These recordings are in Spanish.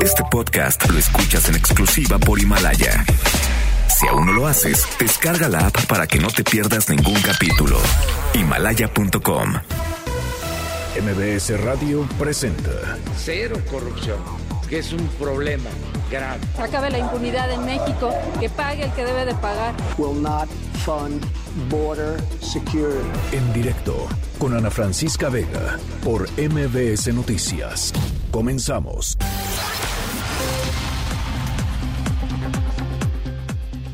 Este podcast lo escuchas en exclusiva por Himalaya. Si aún no lo haces, descarga la app para que no te pierdas ningún capítulo. Himalaya.com. MBS Radio presenta Cero corrupción, que es un problema grave. Acabe la impunidad en México, que pague el que debe de pagar. will not fund border security. en directo con Ana Francisca Vega por MBS Noticias. Comenzamos.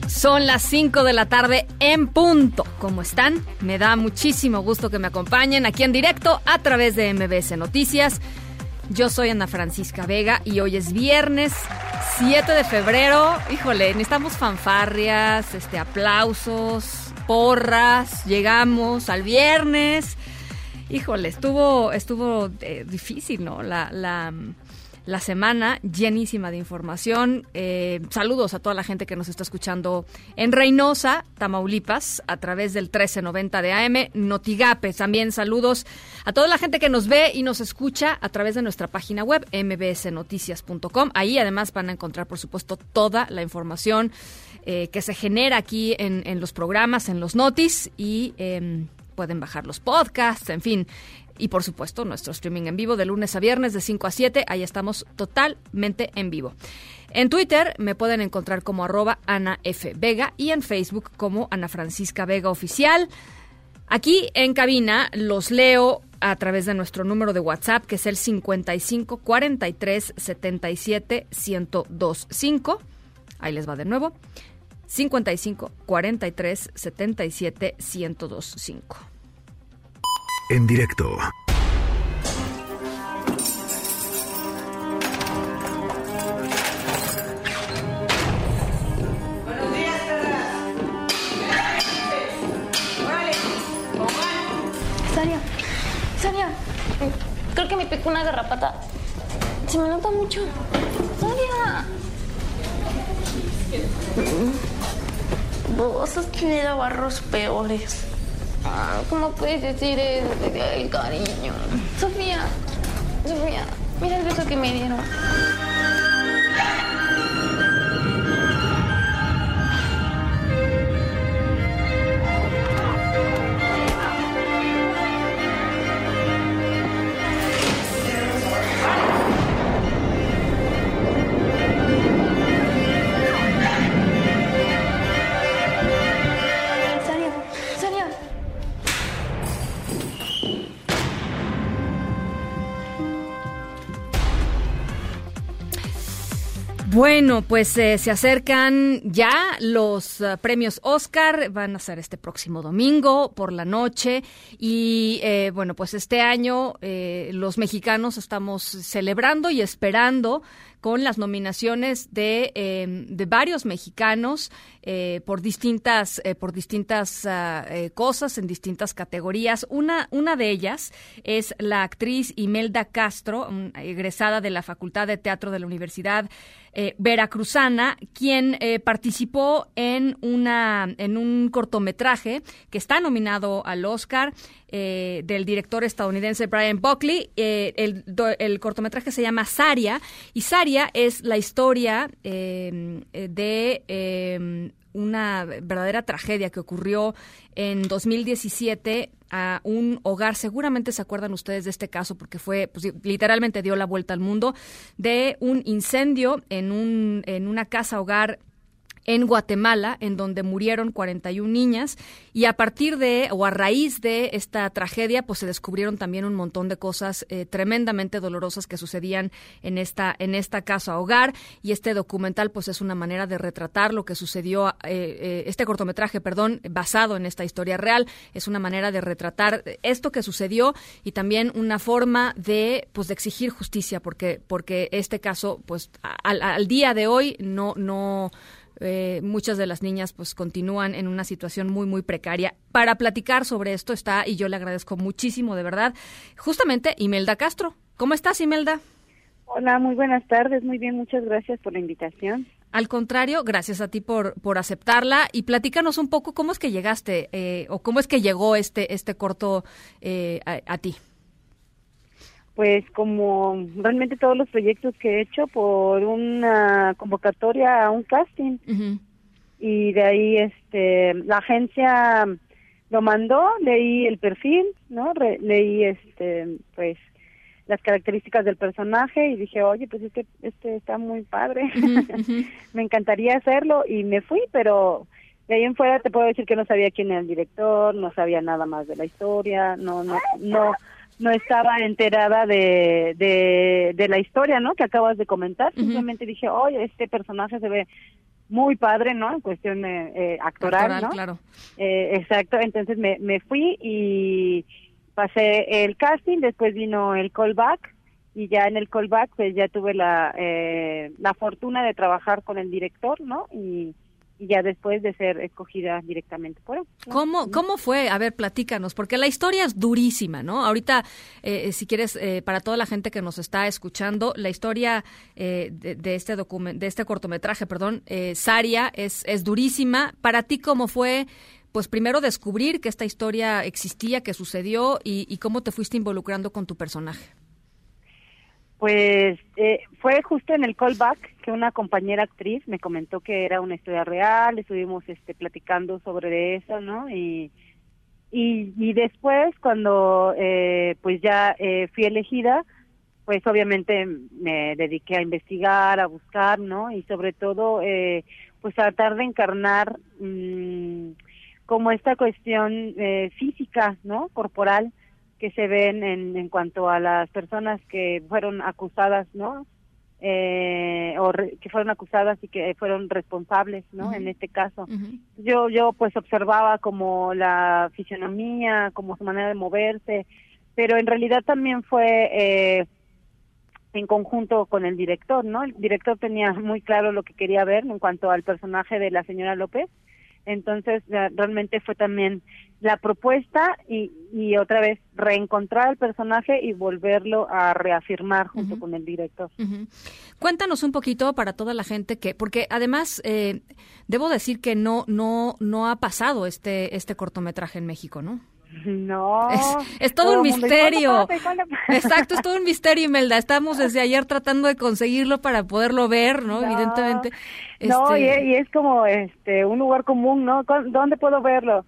Son las 5 de la tarde en punto. ¿Cómo están? Me da muchísimo gusto que me acompañen aquí en directo a través de MBS Noticias. Yo soy Ana Francisca Vega y hoy es viernes 7 de febrero. Híjole, necesitamos fanfarrias, este, aplausos, porras. Llegamos al viernes. Híjole, estuvo, estuvo eh, difícil, ¿no? La, la, la semana llenísima de información. Eh, saludos a toda la gente que nos está escuchando en Reynosa, Tamaulipas, a través del 1390 de AM, Notigape. También saludos a toda la gente que nos ve y nos escucha a través de nuestra página web, mbsnoticias.com. Ahí además van a encontrar, por supuesto, toda la información eh, que se genera aquí en, los programas, en los notis y... Eh, pueden bajar los podcasts, en fin. Y por supuesto, nuestro streaming en vivo de lunes a viernes de 5 a 7. Ahí estamos totalmente en vivo. En Twitter me pueden encontrar como arroba Ana F. Vega y en Facebook como Ana Francisca Vega Oficial. Aquí en cabina los leo a través de nuestro número de WhatsApp, que es el 55 43 77 1025. Ahí les va de nuevo. 55 43 77 1025. En directo. Buenos días. Órale, Sania, Sania, creo que me picó una garrapata. Se me nota mucho. Sania. Vos has tenido barros peores. Ah, ¿Cómo puedes decir eso? El cariño. Sofía, Sofía, mira el beso que me dieron. Bueno, pues eh, se acercan ya los uh, premios Oscar, van a ser este próximo domingo por la noche y eh, bueno, pues este año eh, los mexicanos estamos celebrando y esperando con las nominaciones de, eh, de varios mexicanos eh, por distintas, eh, por distintas uh, cosas en distintas categorías. Una, una de ellas es la actriz Imelda Castro, egresada de la Facultad de Teatro de la Universidad Veracruzana, quien participó en, una, en un cortometraje que está nominado al Oscar. Eh, del director estadounidense Brian Buckley. Eh, el, el, cortometraje se llama Saria y Saria es la historia eh, de una verdadera tragedia que ocurrió en 2017 a un hogar, seguramente se acuerdan ustedes de este caso porque fue, pues, literalmente dio la vuelta al mundo, de un incendio en, un, en una casa hogar en Guatemala, en donde murieron 41 niñas, y a partir de, o a raíz de esta tragedia, pues se descubrieron también un montón de cosas eh, tremendamente dolorosas que sucedían en esta, en esta casa hogar, y este documental, pues es una manera de retratar lo que sucedió, eh, eh, este cortometraje, perdón, basado en esta historia real, es una manera de retratar esto que sucedió y también una forma de, pues de exigir justicia, porque, porque este caso, pues al, al día de hoy no, no, eh, muchas de las niñas pues continúan en una situación muy muy precaria. Para platicar sobre esto está y yo le agradezco muchísimo de verdad justamente Imelda Castro. ¿Cómo estás Imelda? Hola, muy buenas tardes, muy bien, muchas gracias por la invitación. Al contrario, gracias a ti por, por aceptarla y platícanos un poco cómo es que llegaste eh, o cómo es que llegó este, este corto eh, a, a ti. Pues como realmente todos los proyectos que he hecho por una convocatoria a un casting. Y de ahí este la agencia lo mandó leí el perfil no leí este pues las características del personaje y dije oye pues este este está muy padre me encantaría hacerlo y me fui pero de ahí en fuera te puedo decir que no sabía quién era el director no sabía nada más de la historia no no no no estaba enterada de, de, la historia, ¿no? Que acabas de comentar. Simplemente dije, oye, este personaje se ve muy padre, ¿no? En cuestión de, eh, actoral, ¿no? claro. Eh, exacto. Entonces me, me fui y pasé el casting, después vino el callback y ya en el callback pues ya tuve la, eh, la fortuna de trabajar con el director, ¿no? Y y ya después de ser escogida directamente por él. ¿Cómo, ¿Cómo fue? A ver, platícanos, porque la historia es durísima, ¿no? Ahorita, eh, si quieres, eh, para toda la gente que nos está escuchando, la historia eh, de, este documento, de este cortometraje, perdón, Saria, es, es durísima. Para ti, ¿cómo fue? Pues primero descubrir que esta historia existía, que sucedió y, y cómo te fuiste involucrando con tu personaje. Pues eh, fue justo en el callback que una compañera actriz me comentó que era una historia real, estuvimos este, platicando sobre eso, ¿no? Y, y, después cuando eh, pues ya eh, fui elegida, pues obviamente me dediqué a investigar, a buscar, ¿no? Y sobre todo, pues tratar de encarnar mm, como esta cuestión física, ¿no? Corporal que se ven en, en cuanto a las personas que fueron acusadas, ¿no? Eh, o que fueron acusadas y que fueron responsables, ¿no? En este caso, yo yo pues observaba como la fisionomía, como su manera de moverse, pero en realidad también fue eh, en conjunto con el director, ¿no? El director tenía muy claro lo que quería ver en cuanto al personaje de la señora López entonces, realmente fue también la propuesta y, y otra vez reencontrar al personaje y volverlo a reafirmar junto con el director. Cuéntanos un poquito para toda la gente que, porque además eh, debo decir que no, no, no ha pasado este, este cortometraje en México, ¿no? No. Es, todo, un misterio. Exacto, es todo un misterio, Imelda. Estamos desde ayer tratando de conseguirlo para poderlo ver, ¿no? Evidentemente. No, y, este y, es como este un lugar común, ¿no? ¿Dónde puedo verlo?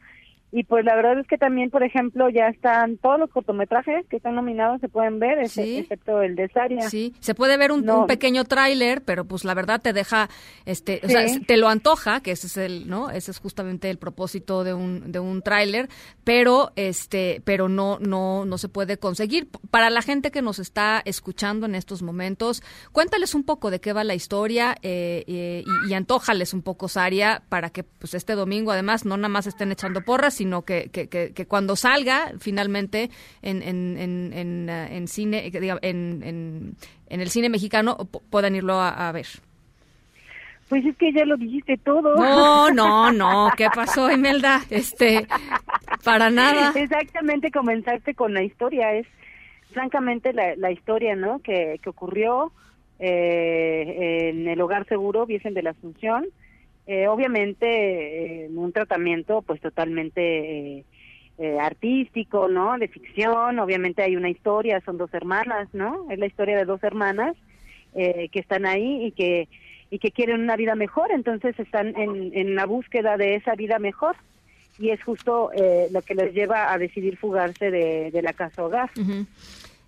Y pues la verdad es que también, por ejemplo, ya están todos los cortometrajes que están nominados, se pueden ver, excepto el de Saria. Sí, se puede ver un, pequeño tráiler, pero pues la verdad te deja, este, o sea, te lo antoja, que ese es el, ¿no? Ese es justamente el propósito de un, de un tráiler, pero este, pero no, no, no se puede conseguir. Para la gente que nos está escuchando en estos momentos, cuéntales un poco de qué va la historia eh, eh, y, y antójales un poco Saria para que pues este domingo además no nada más estén echando porras, sino que, que, que, cuando salga finalmente en, en, en, en, cine, en, en, en, el cine mexicano puedan irlo a, ver. Pues es que ya lo dijiste todo. No, no, no. ¿Qué pasó, Imelda? Este, para nada. Exactamente, comenzaste con la historia. Es francamente la, la historia, ¿no? Que, que ocurrió eh, en el hogar seguro, Virgen de la Asunción. Eh, obviamente eh, un tratamiento pues totalmente eh, artístico, ¿no? De ficción, obviamente hay una historia, son dos hermanas, ¿no? Es la historia de dos hermanas que están ahí y que y que quieren una vida mejor, entonces están en, en la búsqueda de esa vida mejor y es justo lo que les lleva a decidir fugarse de, de la casa hogar.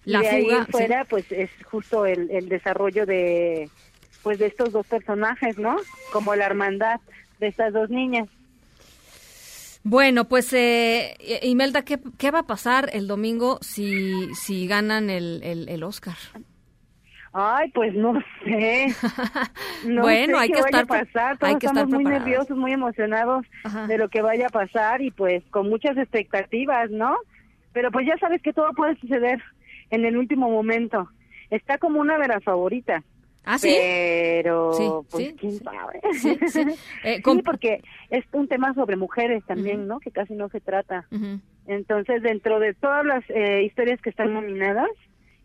La y de fuga, ahí fuera, pues es justo el, el desarrollo de pues de estos dos personajes, ¿no? Como la hermandad de estas dos niñas. Bueno, pues eh, Imelda, ¿qué, ¿qué, va a pasar el domingo si, si ganan el, el, Oscar? Ay, pues no sé. No bueno, sé hay qué que vaya estar, a pasar. hay que estamos muy nerviosos, muy emocionados de lo que vaya a pasar y pues con muchas expectativas, ¿no? Pero pues ya sabes que todo puede suceder en el último momento. Está como una de las favoritas. ¿Ah, sí? Pero, pues, quién sabe. Sí, eh, porque es un tema sobre mujeres también, ¿no? Que casi no se trata. Entonces, dentro de todas las eh, historias que están nominadas,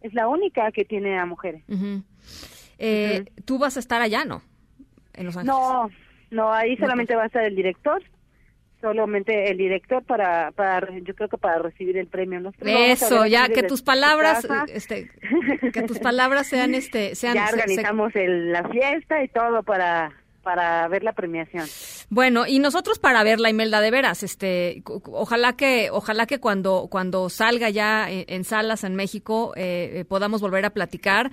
es la única que tiene a mujeres. Eh, ¿Tú vas a estar allá, no? En Los Ángeles. No, no, ahí solamente va a estar el director, solamente el director para, para yo creo que para recibir el premio eso ya que tus palabras este que tus palabras sean este sean ya organizamos el, la fiesta y todo para para ver la premiación. Bueno, y nosotros para ver la Imelda de veras, este, ojalá que, ojalá que cuando, cuando salga ya en, salas en México eh, eh, podamos volver a platicar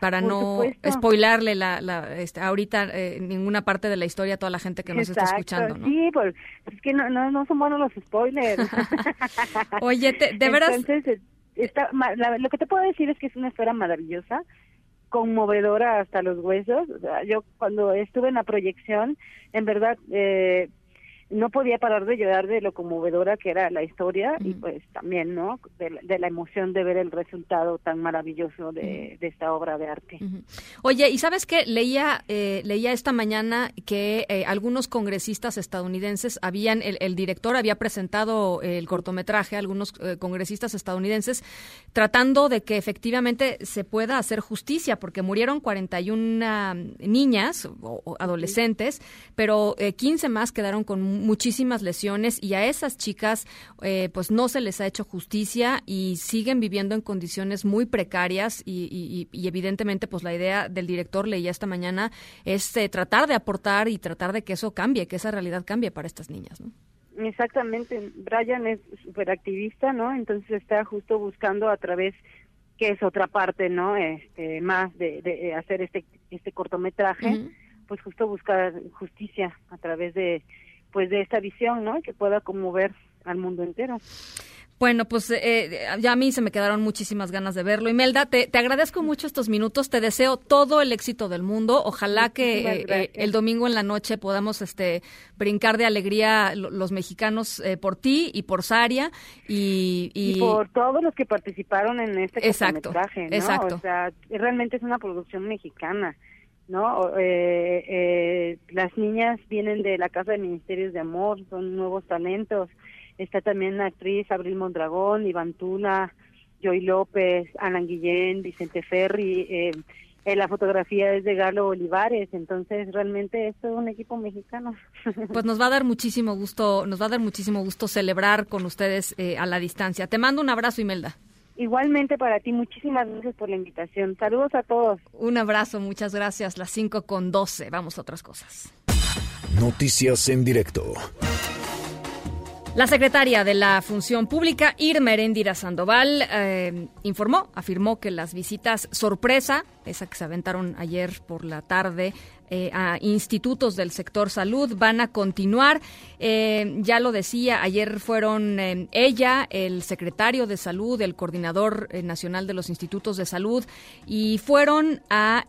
para no spoilarle la, la este, ahorita eh, ninguna parte de la historia a toda la gente que nos está escuchando. ¿no? Sí, pues es que no, no, no son buenos los spoilers. Oye, de veras. Entonces, está, lo que te puedo decir es que es una esfera maravillosa conmovedora hasta los huesos. yo cuando estuve en la proyección, en verdad, eh, no podía parar de llorar de lo conmovedora que era la historia y pues también, ¿no? De, la emoción de ver el resultado tan maravilloso de, esta obra de arte. Oye, ¿y sabes qué? Leía, eh, leía esta mañana que eh, algunos congresistas estadounidenses habían, el, director había presentado el cortometraje, algunos eh, congresistas estadounidenses, tratando de que efectivamente se pueda hacer justicia, porque murieron 41 niñas o, adolescentes, pero 15 más quedaron con muchísimas lesiones y a esas chicas eh, pues no se les ha hecho justicia y siguen viviendo en condiciones muy precarias y, evidentemente pues la idea del director leía esta mañana es eh, tratar de aportar y tratar de que eso cambie, que esa realidad cambie para estas niñas, ¿no? Exactamente, Brian es súper activista, ¿no? Entonces está justo buscando a través que es otra parte, ¿no? Este, más de, hacer este este cortometraje, pues justo buscar justicia a través de pues de esta visión, ¿no? Que pueda conmover al mundo entero. Bueno, pues eh, ya a mí se me quedaron muchísimas ganas de verlo. Imelda, te, te agradezco mucho estos minutos, te deseo todo el éxito del mundo. Ojalá que eh, eh, el domingo en la noche podamos este, brincar de alegría los mexicanos por ti y por Saria y, y, por todos los que participaron en este exacto, ¿no? Exacto. O sea, realmente es una producción mexicana. ¿No? Eh, eh, las niñas vienen de la Casa de Ministerios de Amor, son nuevos talentos. Está también la actriz Abril Mondragón, Iván Tula, Joy López, Alan Guillén, Vicente Ferri. Eh, la fotografía es de Galo Olivares, entonces realmente es todo un equipo mexicano. Pues nos va a dar muchísimo gusto, nos va a dar muchísimo gusto celebrar con ustedes a la distancia. Te mando un abrazo, Imelda. Igualmente para ti, muchísimas gracias por la invitación. Saludos a todos. Un abrazo, muchas gracias. Las 5 con 12. Vamos a otras cosas. Noticias en directo. La secretaria de la Función Pública, Irma Erendira Sandoval, eh, informó, afirmó que las visitas sorpresa, esa que se aventaron ayer por la tarde eh, a institutos del sector salud van a continuar. Eh, ya lo decía, ayer fueron eh, ella, el secretario de salud, el coordinador nacional de los institutos de salud, y fueron a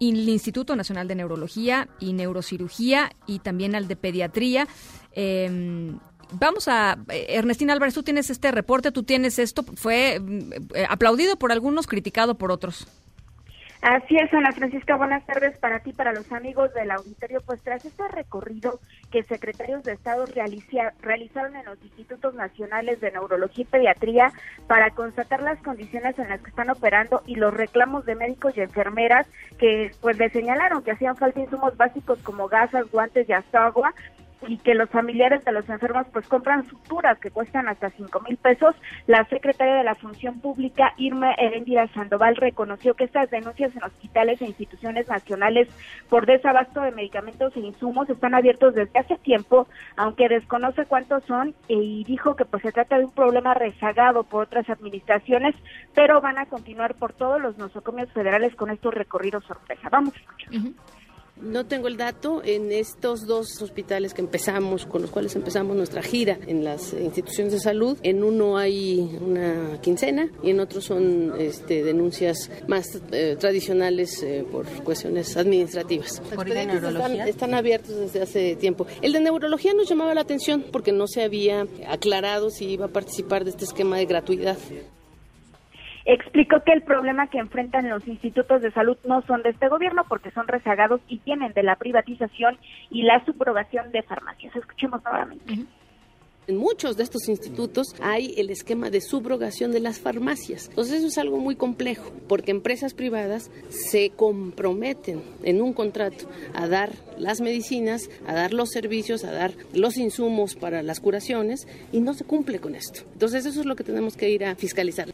el Instituto Nacional de Neurología y Neurocirugía y también al de Pediatría. Vamos a, Ernestina Álvarez, tú tienes este reporte, tú tienes esto, fue aplaudido por algunos, criticado por otros. Así es, Ana Francisca, buenas tardes para ti, para los amigos del auditorio. Pues tras este recorrido que secretarios de Estado realizaron en los institutos nacionales de neurología y pediatría para constatar las condiciones en las que están operando y los reclamos de médicos y enfermeras que pues le señalaron que hacían falta insumos básicos como gasas, guantes y hasta agua, y que los familiares de los enfermos pues compran suturas que cuestan hasta cinco mil pesos, la secretaria de la Función Pública, Irma Herendira Sandoval, reconoció que estas denuncias en hospitales e instituciones nacionales por desabasto de medicamentos e insumos están abiertos desde hace tiempo, aunque desconoce cuántos son, y dijo que pues se trata de un problema rezagado por otras administraciones, pero van a continuar por todos los nosocomios federales con estos recorridos sorpresa. Vamos a escuchar. No tengo el dato. En estos dos hospitales que empezamos, con los cuales empezamos nuestra gira en las instituciones de salud, en uno hay una quincena y en otro son este, denuncias más eh, tradicionales eh, por cuestiones administrativas. ¿Por están, están abiertos desde hace tiempo. El de neurología nos llamaba la atención porque no se había aclarado si iba a participar de este esquema de gratuidad. Explicó que el problema que enfrentan los institutos de salud no son de este gobierno porque son rezagados y tienen de la privatización y la subrogación de farmacias. Escuchemos nuevamente. En muchos de estos institutos hay el esquema de subrogación de las farmacias. Entonces eso es algo muy complejo, porque empresas privadas se comprometen en un contrato a dar las medicinas, a dar los servicios, a dar los insumos para las curaciones y no se cumple con esto. Entonces eso es lo que tenemos que ir a fiscalizar.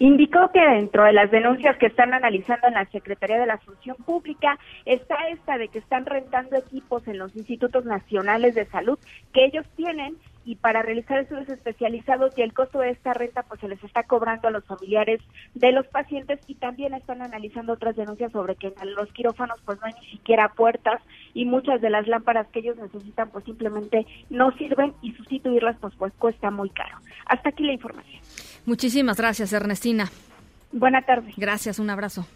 Indicó que dentro de las denuncias que están analizando en la Secretaría de la Función Pública está esta de que están rentando equipos en los institutos nacionales de salud que ellos tienen y para realizar estudios especializados y el costo de esta renta pues se les está cobrando a los familiares de los pacientes y también están analizando otras denuncias sobre que en los quirófanos pues no hay ni siquiera puertas y muchas de las lámparas que ellos necesitan pues simplemente no sirven y sustituirlas pues, pues cuesta muy caro. Hasta aquí la información. Muchísimas gracias, Ernestina. Buenas tardes. Gracias, un abrazo.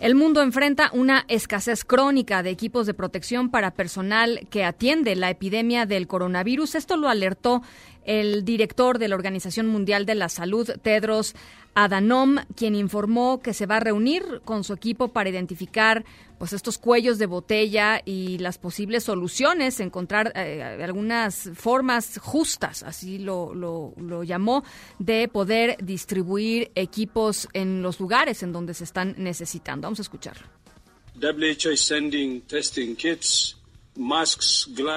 El mundo enfrenta una escasez crónica de equipos de protección para personal que atiende la epidemia del coronavirus. Esto lo alertó el director de la Organización Mundial de la Salud, Tedros Adhanom, quien informó que se va a reunir con su equipo para identificar pues estos cuellos de botella y las posibles soluciones, encontrar eh, algunas formas justas, así lo, lo, llamó, de poder distribuir equipos en los lugares en donde se están necesitando. Vamos a escucharlo. WHO is sending testing kits.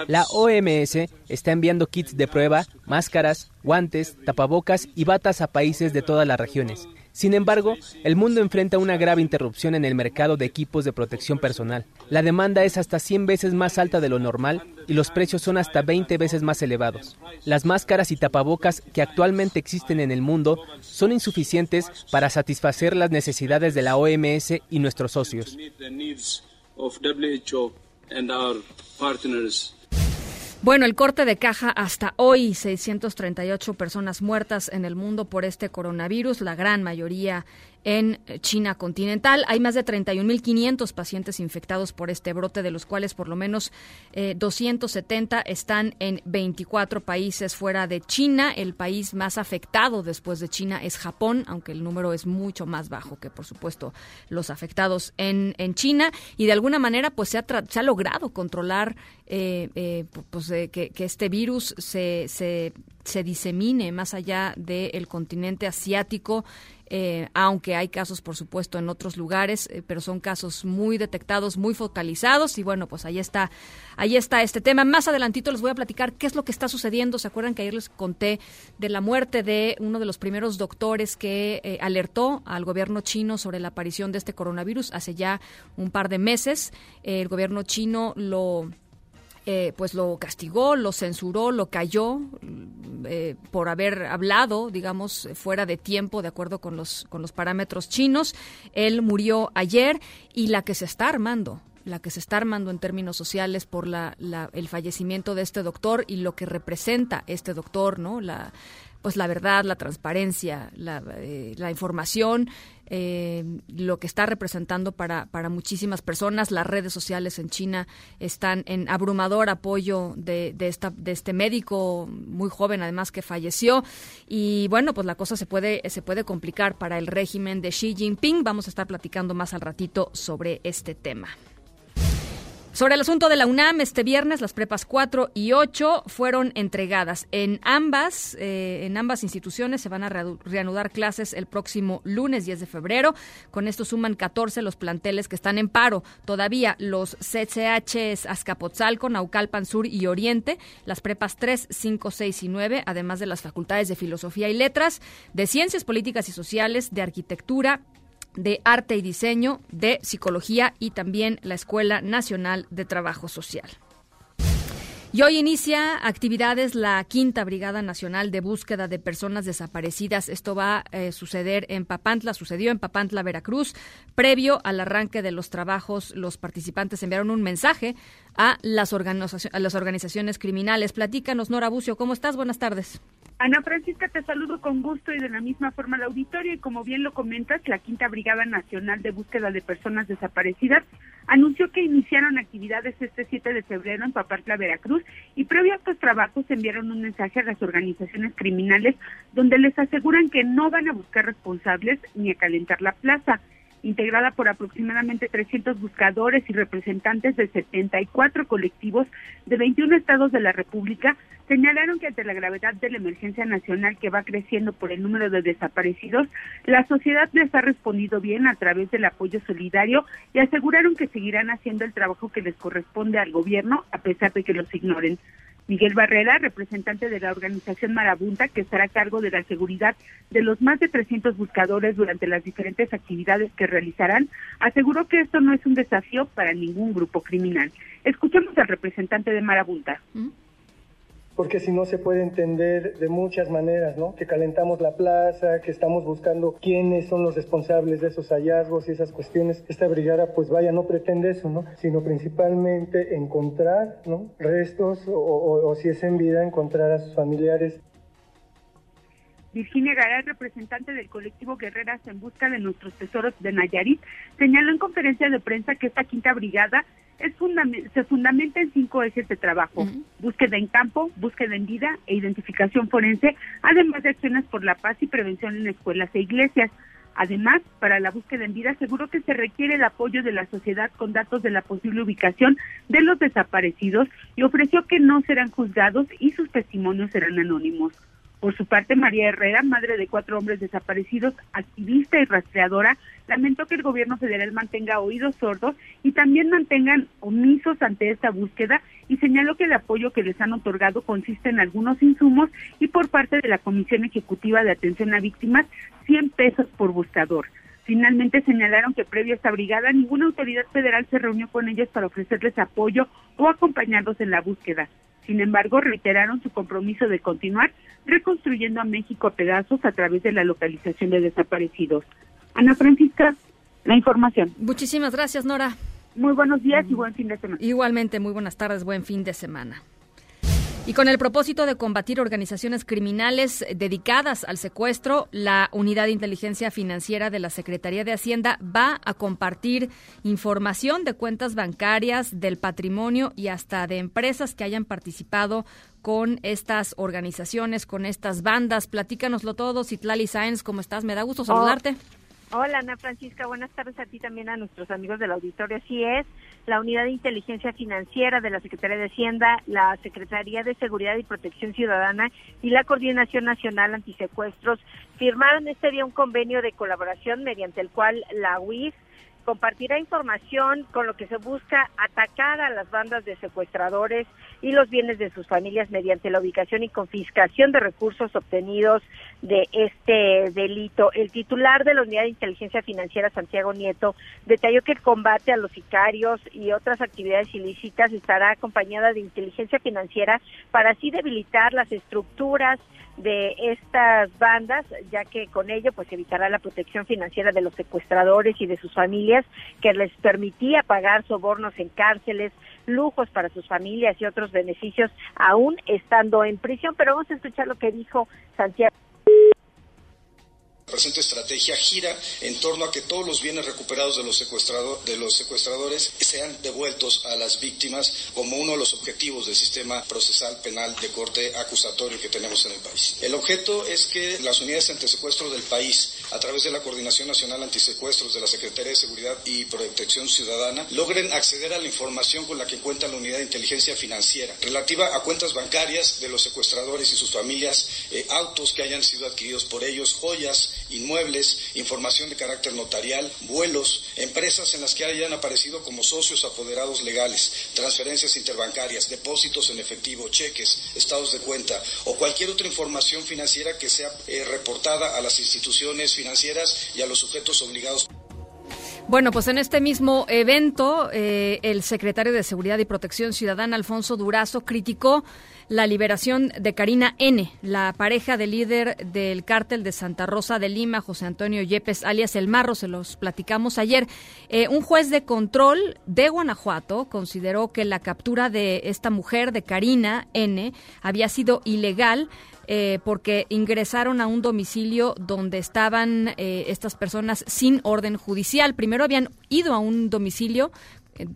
La OMS está enviando kits de prueba, máscaras, guantes, tapabocas y batas a países de todas las regiones. Sin embargo, el mundo enfrenta una grave interrupción en el mercado de equipos de protección personal. La demanda es hasta 100 veces más alta de lo normal y los precios son hasta 20 veces más elevados. Las máscaras y tapabocas que actualmente existen en el mundo son insuficientes para satisfacer las necesidades de la OMS y nuestros socios. Bueno, el corte de caja hasta hoy, 638 personas muertas en el mundo por este coronavirus, la gran mayoría en China continental. Hay más de 31.500 pacientes infectados por este brote, de los cuales por lo menos eh, 270 están en 24 países fuera de China. El país más afectado después de China es Japón, aunque el número es mucho más bajo que, por supuesto, los afectados en, en China. Y de alguna manera, pues se ha, se ha logrado controlar eh, eh, pues, eh, que, este virus se, se, se disemine más allá del continente asiático. Eh, aunque hay casos, por supuesto, en otros lugares, eh, pero son casos muy detectados, muy focalizados y bueno, pues ahí está, ahí está este tema. Más adelantito les voy a platicar qué es lo que está sucediendo. ¿Se acuerdan que ayer les conté de la muerte de uno de los primeros doctores que eh, alertó al gobierno chino sobre la aparición de este coronavirus hace ya un par de meses? el gobierno chino lo eh, pues lo castigó, lo censuró, lo cayó eh, por haber hablado, digamos, fuera de tiempo, de acuerdo con los, con los parámetros chinos. Él murió ayer y la que se está armando, la que se está armando en términos sociales por la, la, el fallecimiento de este doctor y lo que representa este doctor, ¿no? La, pues la verdad, la transparencia, la, eh, la información, eh, lo que está representando para, para muchísimas personas. Las redes sociales en China están en abrumador apoyo de, de, esta, de este médico muy joven, además que falleció. Y bueno, pues la cosa se puede, se puede complicar para el régimen de Xi Jinping. Vamos a estar platicando más al ratito sobre este tema. Sobre el asunto de la UNAM, este viernes las prepas 4 y 8 fueron entregadas. En ambas, eh, en ambas instituciones se van a reanudar clases el próximo lunes 10 de febrero. Con esto suman 14 los planteles que están en paro. Todavía los CCHs Azcapotzalco, Naucalpan Sur y Oriente, las prepas 3, 5, 6 y 9, además de las facultades de Filosofía y Letras, de Ciencias Políticas y Sociales, de Arquitectura, de Arte y Diseño, de Psicología y también la Escuela Nacional de Trabajo Social. Y hoy inicia actividades la Quinta Brigada Nacional de Búsqueda de Personas Desaparecidas. Esto va a eh, suceder en Papantla, sucedió en Papantla, Veracruz. Previo al arranque de los trabajos, los participantes enviaron un mensaje a las, a las organizaciones criminales. Platícanos, Nora Bucio, ¿cómo estás? Buenas tardes. Ana Francisca, te saludo con gusto y de la misma forma al auditorio. Y como bien lo comentas, la Quinta Brigada Nacional de Búsqueda de Personas Desaparecidas anunció que iniciaron actividades este 7 de febrero en Papantla, Veracruz, y previo a estos trabajos enviaron un mensaje a las organizaciones criminales donde les aseguran que no van a buscar responsables ni a calentar la plaza. Integrada por aproximadamente 300 buscadores y representantes de 74 colectivos de 21 estados de la República, señalaron que ante la gravedad de la emergencia nacional que va creciendo por el número de desaparecidos, la sociedad les ha respondido bien a través del apoyo solidario y aseguraron que seguirán haciendo el trabajo que les corresponde al gobierno a pesar de que los ignoren. Miguel Barrera, representante de la organización Marabunta, que estará a cargo de la seguridad de los más de 300 buscadores durante las diferentes actividades que realizarán, aseguró que esto no es un desafío para ningún grupo criminal. Escuchemos al representante de Marabunta. ¿Mm? Porque si no se puede entender de muchas maneras, ¿no? Que calentamos la plaza, que estamos buscando quiénes son los responsables de esos hallazgos y esas cuestiones. Esta brigada, pues vaya, no pretende eso, ¿no? Sino principalmente encontrar, ¿no? Restos o, o, o si es en vida, encontrar a sus familiares. Virginia Garay, representante del colectivo Guerreras en Busca de Nuestros Tesoros de Nayarit, señaló en conferencia de prensa que esta quinta brigada es se fundamenta en cinco ejes de trabajo, búsqueda en campo, búsqueda en vida e identificación forense, además de acciones por la paz y prevención en escuelas e iglesias. Además, para la búsqueda en vida, seguro que se requiere el apoyo de la sociedad con datos de la posible ubicación de los desaparecidos y ofreció que no serán juzgados y sus testimonios serán anónimos. Por su parte, María Herrera, madre de cuatro hombres desaparecidos, activista y rastreadora, lamentó que el gobierno federal mantenga oídos sordos y también mantengan omisos ante esta búsqueda y señaló que el apoyo que les han otorgado consiste en algunos insumos y por parte de la Comisión Ejecutiva de Atención a Víctimas, 100 pesos por buscador. Finalmente señalaron que previo a esta brigada ninguna autoridad federal se reunió con ellos para ofrecerles apoyo o acompañarlos en la búsqueda. Sin embargo, reiteraron su compromiso de continuar reconstruyendo a México a pedazos a través de la localización de desaparecidos. Ana Francisca, la información. Muchísimas gracias, Nora. Muy buenos días y buen fin de semana. Igualmente, muy buenas tardes, buen fin de semana. Y con el propósito de combatir organizaciones criminales dedicadas al secuestro, la Unidad de Inteligencia Financiera de la Secretaría de Hacienda va a compartir información de cuentas bancarias, del patrimonio y hasta de empresas que hayan participado con estas organizaciones, con estas bandas. Platícanoslo todo, Citlali Sáenz, ¿cómo estás? Me da gusto saludarte. Hola, Ana Francisca. Buenas tardes a ti también, a nuestros amigos del auditorio. Así es, la Unidad de Inteligencia Financiera de la Secretaría de Hacienda, la Secretaría de Seguridad y Protección Ciudadana y la Coordinación Nacional Antisecuestros firmaron este día un convenio de colaboración mediante el cual la UIF compartirá información con lo que se busca atacar a las bandas de secuestradores y los bienes de sus familias mediante la ubicación y confiscación de recursos obtenidos de este delito. El titular de la Unidad de Inteligencia Financiera, Santiago Nieto, detalló que el combate a los sicarios y otras actividades ilícitas estará acompañada de inteligencia financiera para así debilitar las estructuras de estas bandas, ya que con ello pues evitará la protección financiera de los secuestradores y de sus familias, que les permitía pagar sobornos en cárceles, lujos para sus familias y otros beneficios aún estando en prisión. Pero vamos a escuchar lo que dijo Santiago presente estrategia gira en torno a que todos los bienes recuperados de los, de los secuestradores sean devueltos a las víctimas como uno de los objetivos del sistema procesal penal de corte acusatorio que tenemos en el país. El objeto es que las unidades antisecuestro del país, a través de la Coordinación Nacional Antisecuestros de la Secretaría de Seguridad y Protección Ciudadana, logren acceder a la información con la que cuenta la Unidad de Inteligencia Financiera relativa a cuentas bancarias de los secuestradores y sus familias, eh, autos que hayan sido adquiridos por ellos, joyas, inmuebles, información de carácter notarial, vuelos, empresas en las que hayan aparecido como socios apoderados legales, transferencias interbancarias, depósitos en efectivo, cheques, estados de cuenta o cualquier otra información financiera que sea eh, reportada a las instituciones financieras y a los sujetos obligados. Bueno, pues en este mismo evento, eh, el secretario de Seguridad y Protección Ciudadana, Alfonso Durazo, criticó la liberación de Karina N., la pareja del líder del cártel de Santa Rosa de Lima, José Antonio Yepes, alias El Marro, se los platicamos ayer. Eh, un juez de control de Guanajuato consideró que la captura de esta mujer, de Karina N., había sido ilegal. Eh, porque ingresaron a un domicilio donde estaban eh, estas personas sin orden judicial. Primero habían ido a un domicilio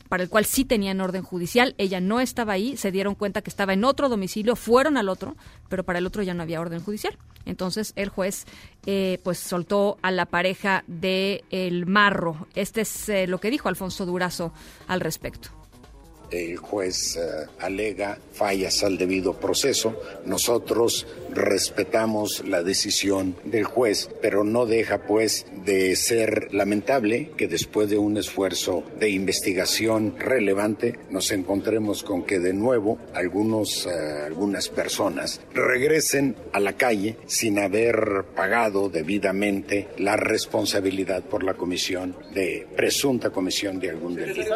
para el cual sí tenían orden judicial. Ella no estaba ahí, se dieron cuenta que estaba en otro domicilio, fueron al otro, pero para el otro ya no había orden judicial. Entonces el juez eh, pues soltó a la pareja de El Marro. Este es eh, lo que dijo Alfonso Durazo al respecto el juez eh, alega fallas al debido proceso. Nosotros respetamos la decisión del juez, pero no deja pues de ser lamentable que después de un esfuerzo de investigación relevante nos encontremos con que de nuevo algunos, eh, algunas personas regresen a la calle sin haber pagado debidamente la responsabilidad por la comisión de presunta comisión de algún delito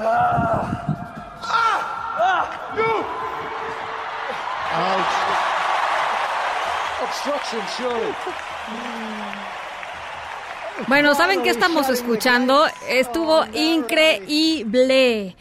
Ah! Ah! Ouch. Obstruction, surely. Bueno, ¿saben qué estamos escuchando? Estuvo increíble.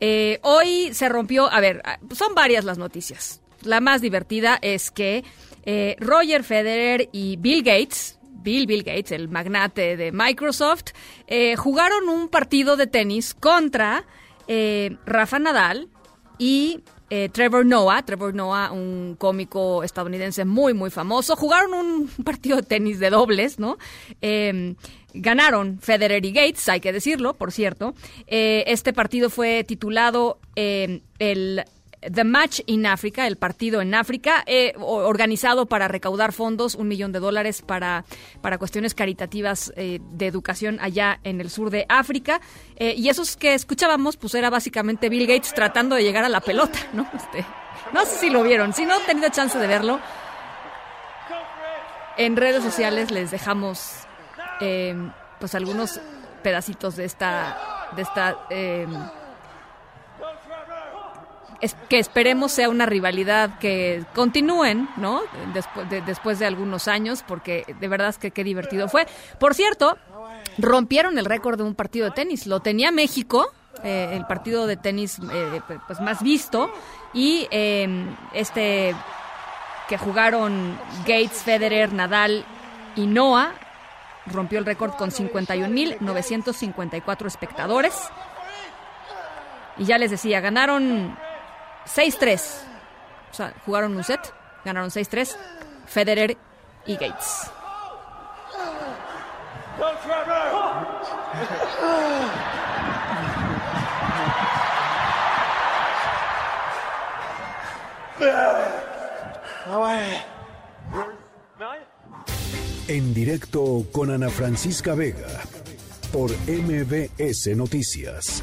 Eh, hoy se rompió, a ver, son varias las noticias. La más divertida es que eh, Roger Federer y Bill Gates, Bill Bill Gates, el magnate de Microsoft, eh, jugaron un partido de tenis contra eh, Rafa Nadal y eh, Trevor Noah, Trevor Noah, un cómico estadounidense muy, muy famoso. Jugaron un partido de tenis de dobles, ¿no? Eh, ganaron Federer y Gates, hay que decirlo, por cierto. Este partido fue titulado el The Match in Africa, el partido en África, eh, organizado para recaudar fondos, un millón de dólares para, para cuestiones caritativas eh, de educación allá en el sur de África. Eh, y esos que escuchábamos, pues era básicamente Bill Gates tratando de llegar a la pelota, ¿no? Este, no sé si lo vieron, si no han tenido chance de verlo. En redes sociales les dejamos eh, pues algunos pedacitos de esta de esta es, que esperemos sea una rivalidad que continúen, ¿no? Después de, algunos años, porque de verdad es que qué divertido fue. Por cierto, rompieron el récord de un partido de tenis. Lo tenía México, eh, el partido de tenis eh, pues más visto, y eh, este que jugaron Gates, Federer, Nadal y Noah rompió el récord con 51.954 espectadores. Y ya les decía, ganaron 6-3. O sea, jugaron un set, ganaron 6-3. Federer y Gates. En directo con Ana Francisca Vega por MBS Noticias.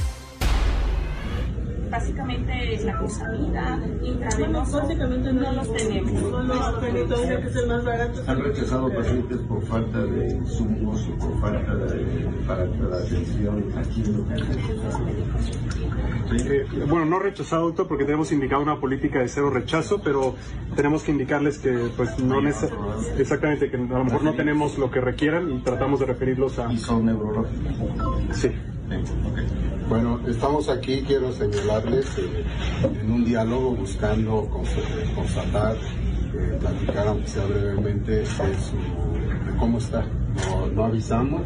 Básicamente es la glutamina, intravenoso, básicamente no los tenemos. No los tenemos, que el más barato. Han rechazado pacientes por falta de insumos o por falta de para la atención aquí en eh, bueno, no rechazado, doctor, porque tenemos indicado una política de cero rechazo, pero tenemos que indicarles que, pues, no exactamente, que a lo mejor no tenemos lo que requieran y tratamos de referirlos a. ¿Y son neurológicos? Sí. Bueno, estamos aquí, quiero señalarles, eh, en un diálogo buscando constatar, eh, platicar, aunque sea brevemente, de, de cómo está. No, no avisamos,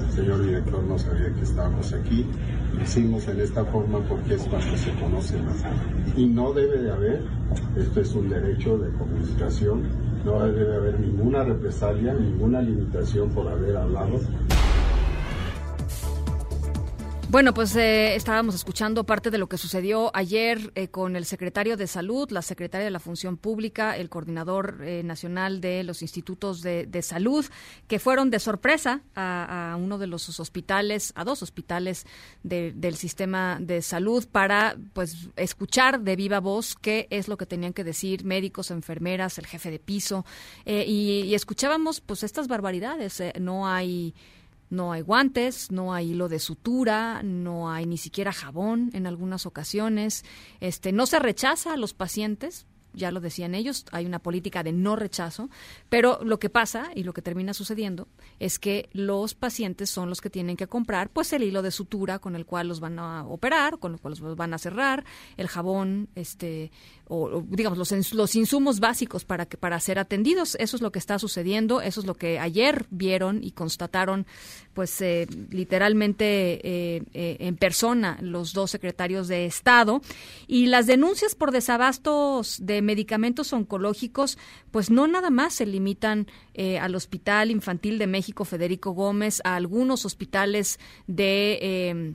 el señor director no sabía que estábamos aquí, lo hicimos en esta forma porque es cuando se conoce más. Y no debe de haber, esto es un derecho de comunicación, no debe haber ninguna represalia, ninguna limitación por haber hablado. Bueno, pues eh, estábamos escuchando parte de lo que sucedió ayer eh, con el secretario de Salud, la secretaria de la Función Pública, el coordinador eh, nacional de los institutos de, de salud, que fueron de sorpresa a, uno de los hospitales, a dos hospitales de, del sistema de salud para pues escuchar de viva voz qué es lo que tenían que decir médicos, enfermeras, el jefe de piso y, y, escuchábamos pues estas barbaridades. no hay no hay guantes, no hay hilo de sutura, no hay ni siquiera jabón en algunas ocasiones. Este, no se rechaza a los pacientes, ya lo decían ellos, hay una política de no rechazo, pero lo que pasa y lo que termina sucediendo es que los pacientes son los que tienen que comprar pues el hilo de sutura con el cual los van a operar, con el cual los van a cerrar, el jabón, este o, digamos los, los insumos básicos para que para ser atendidos, eso es lo que está sucediendo, eso es lo que ayer vieron y constataron pues eh, literalmente eh, eh, en persona los dos secretarios de Estado. Y las denuncias por desabastos de medicamentos oncológicos, pues no nada más se limitan eh, al Hospital Infantil de México Federico Gómez, a algunos hospitales de...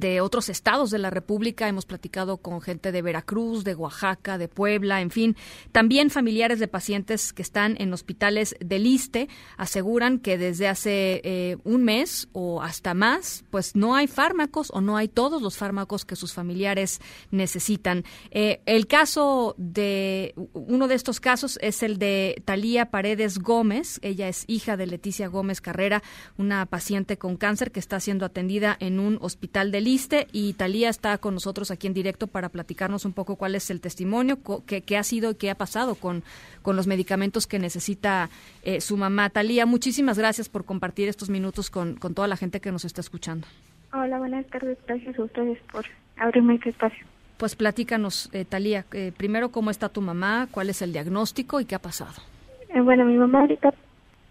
De otros estados de la República. Hemos platicado con gente de Veracruz, de Oaxaca, de Puebla, en fin. También familiares de pacientes que están en hospitales del ISTE aseguran que desde hace eh, un mes o hasta más, pues no hay fármacos o no hay todos los fármacos que sus familiares necesitan. Eh, el caso de uno de estos casos es el de Talía Paredes Gómez. Ella es hija de Leticia Gómez Carrera, una paciente con cáncer que está siendo atendida en un hospital del y Talía está con nosotros aquí en directo para platicarnos un poco cuál es el testimonio, qué, ha sido y qué ha pasado con, con los medicamentos que necesita eh, su mamá. Talía, muchísimas gracias por compartir estos minutos con, con toda la gente que nos está escuchando. Hola, buenas tardes. Gracias a ustedes por abrirme este espacio. Pues platícanos, eh, Talía, eh, primero cómo está tu mamá, cuál es el diagnóstico y qué ha pasado. Eh, bueno, mi mamá ahorita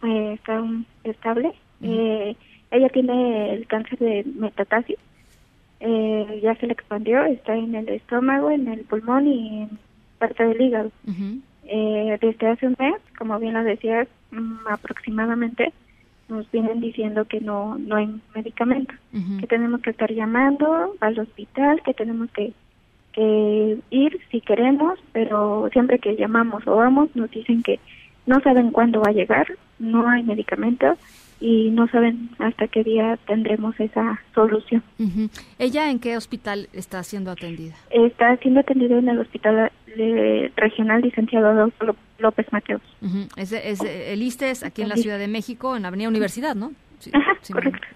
está estable. ella tiene el cáncer de metastasis eh, ya se le expandió, está en el estómago, en el pulmón y en parte del hígado. eh, desde hace un mes, como bien lo decías, mm, aproximadamente nos vienen diciendo que no no hay medicamento, que tenemos que estar llamando al hospital, que tenemos que que ir si queremos, pero siempre que llamamos o vamos nos dicen que no saben cuándo va a llegar, no hay medicamento y no saben hasta qué día tendremos esa solución. ¿Ella en qué hospital está siendo atendida? Está siendo atendida en el Hospital de, Regional Licenciado Adolfo López Mateos. es, es, el ISTE es aquí en la Ciudad de México, en la Avenida Universidad, ¿no? Sí, Ajá, correcto.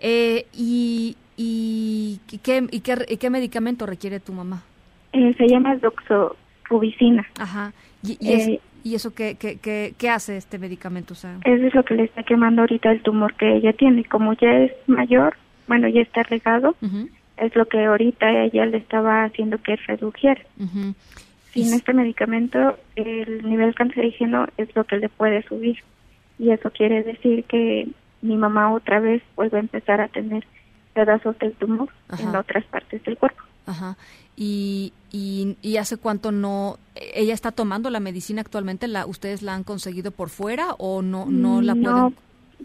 Eh, y, y, qué, y, qué, y, qué, medicamento requiere tu mamá? Eh, se llama doxorubicina. Ajá. ¿Y, y es, eh, ¿Y eso qué, qué, qué, qué, hace este medicamento? O sea, eso es lo que le está quemando ahorita el tumor que ella tiene. Como ya es mayor, bueno, ya está regado, uh -huh. es lo que ahorita ella le estaba haciendo que redujera. Uh -huh. Sin este medicamento, el nivel cancerígeno es lo que le puede subir. Y eso quiere decir que mi mamá otra vez vuelve a empezar a tener pedazos del tumor Ajá. en otras partes del cuerpo. Ajá. Y, y, y, hace cuánto no ella está tomando la medicina actualmente la ustedes la han conseguido por fuera o no no la pueden no,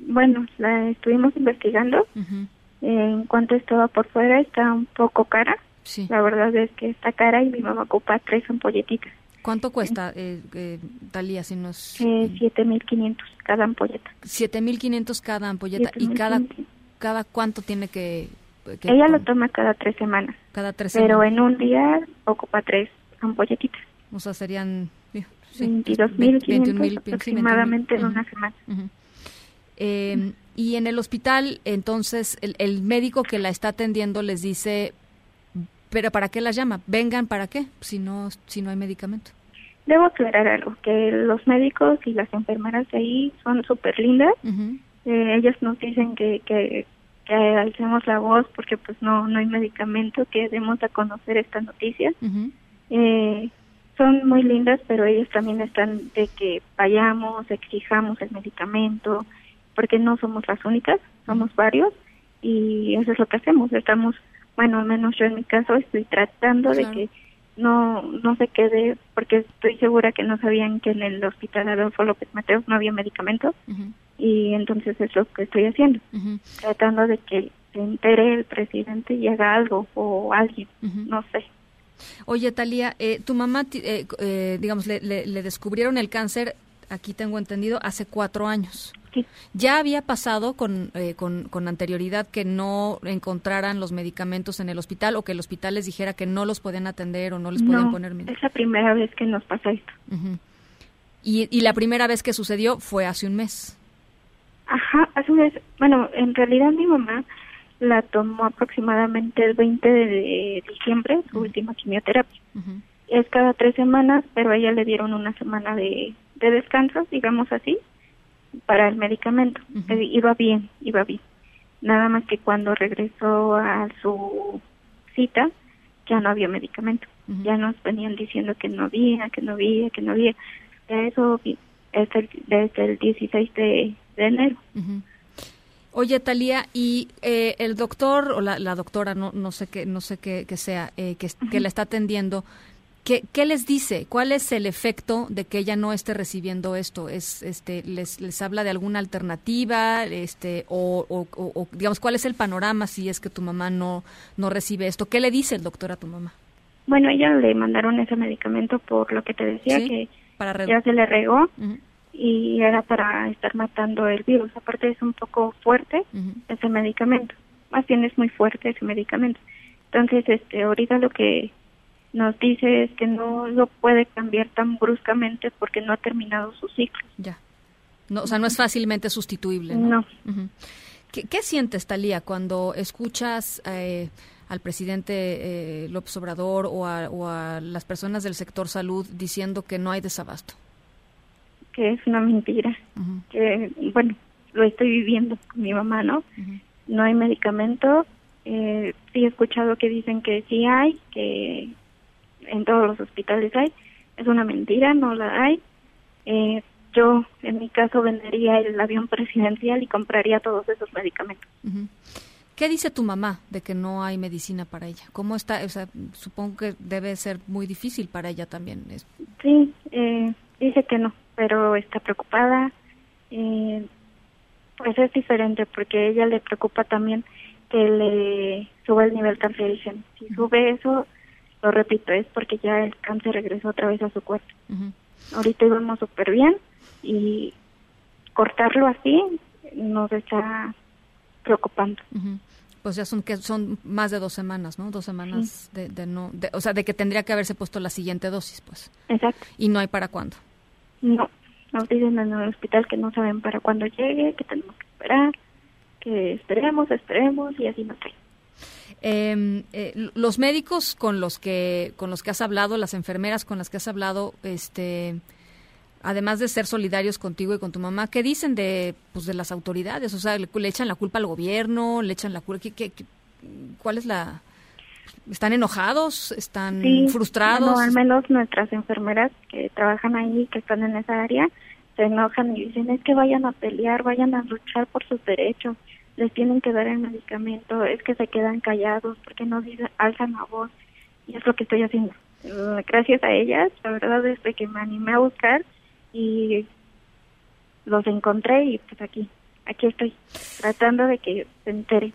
bueno la estuvimos investigando uh -huh. en cuanto estaba por fuera está un poco cara sí. la verdad es que está cara y mi mamá ocupa tres ampolletitas ¿Cuánto cuesta, eh, eh, Talía, si nos... Eh, 7.500 cada ampolleta. 7.500 cada ampolleta. ¿Y cada, cada cuánto tiene que, Ella lo toma cada tres semanas. Cada tres Pero semanas. en un día ocupa tres ampolletitas. O sea, serían... Sí, 22.500 aproximadamente en una semana. Uh -huh. eh, y en el hospital, entonces, el, el médico que la está atendiendo les dice pero ¿para qué las llama? Vengan, ¿para qué? Si no, si no hay medicamento. Debo aclarar algo, que los médicos y las enfermeras de ahí son súper lindas. Uh -huh. eh, ellas nos dicen que, que, que alcemos la voz porque pues no, no hay medicamento, que demos a conocer esta noticia. Uh -huh. eh, son muy lindas, pero ellas también están de que vayamos, exijamos el medicamento, porque no somos las únicas, somos varios y eso es lo que hacemos. Estamos bueno, al menos yo en mi caso estoy tratando claro. de que no no se quede, porque estoy segura que no sabían que en el hospital Adolfo López Mateos no había medicamentos uh -huh. Y entonces es lo que estoy haciendo, uh -huh. tratando de que se entere el presidente y haga algo o alguien, no sé. Oye, Talía, eh, tu mamá, eh, eh, digamos, le, le, descubrieron el cáncer, aquí tengo entendido, hace cuatro años. ¿Ya había pasado con, con, con, anterioridad que no encontraran los medicamentos en el hospital o que el hospital les dijera que no los podían atender o no les podían poner medicamentos? es la primera vez que nos pasa esto. y, y la primera vez que sucedió fue hace un mes. Ajá, hace un mes. Bueno, en realidad mi mamá la tomó aproximadamente el 20 de diciembre, su última quimioterapia. Es cada tres semanas, pero a ella le dieron una semana de, de descanso, digamos así, para el medicamento. Eh, iba bien, iba bien. Nada más que cuando regresó a su cita, ya no había medicamento. Ya nos venían diciendo que no había, que no había, que no había. Eso es el, desde el 16 de, enero. Oye, Talía, y eh, el doctor o la, doctora, no, no sé qué, no sé qué, sea, eh, que, que la está atendiendo, ¿qué, ¿qué les dice? ¿Cuál es el efecto de que ella no esté recibiendo esto? ¿Es, este, les, les habla de alguna alternativa, este, o, o, digamos, cuál es el panorama si es que tu mamá no, no recibe esto? ¿Qué le dice el doctor a tu mamá? Bueno, ella le mandaron ese medicamento por lo que te decía que ya se le regó y era para estar matando el virus. Aparte es un poco fuerte ese medicamento, más bien es muy fuerte ese medicamento. Entonces, este, ahorita lo que nos dice es que no lo puede cambiar tan bruscamente porque no ha terminado su ciclo. Ya. No, o sea, no es fácilmente sustituible. No. ¿Qué, sientes, Talía, cuando escuchas eh, al presidente eh, López Obrador o o a las personas del sector salud diciendo que no hay desabasto? Que es una mentira, que bueno, lo estoy viviendo con mi mamá, ¿no? No hay medicamento, eh, sí he escuchado que dicen que sí hay, que en todos los hospitales hay, es una mentira, no la hay. Eh, yo, en mi caso, vendería el avión presidencial y compraría todos esos medicamentos. ¿Qué dice tu mamá de que no hay medicina para ella? ¿Cómo está? O sea, supongo que debe ser muy difícil para ella también. Sí, eh, dice que no, pero está preocupada. Eh, pues es diferente porque a ella le preocupa también que le suba el nivel cancerígeno. Si sube eso, lo repito, es porque ya el cáncer regresó otra vez a su cuerpo. Ahorita íbamos súper bien y cortarlo así nos está preocupando. Pues ya son que son más de dos semanas, ¿no? Dos semanas de, de, no, o sea, de que tendría que haberse puesto la siguiente dosis, pues. Exacto. Y no hay para cuándo. No, nos dicen en el hospital que no saben para cuándo llegue, que tenemos que esperar, que esperemos, esperemos y así no sé. Em, eh, los médicos con los que con los que has hablado, las enfermeras con las que has hablado, este, además de ser solidarios contigo y con tu mamá, ¿qué dicen de pues de las autoridades? O sea, le, echan la culpa al gobierno, le echan la culpa, cuál es la ¿Están enojados? ¿Están frustrados? No, al menos nuestras enfermeras que trabajan ahí, que están en esa área, se enojan y dicen es que vayan a pelear, vayan a luchar por sus derechos, les tienen que dar el medicamento, es que se quedan callados porque no dicen, alzan la voz y es lo que estoy haciendo. Eh, gracias a ellas, la verdad desde que me animé a buscar y los encontré y pues aquí, aquí estoy, tratando de que se entere.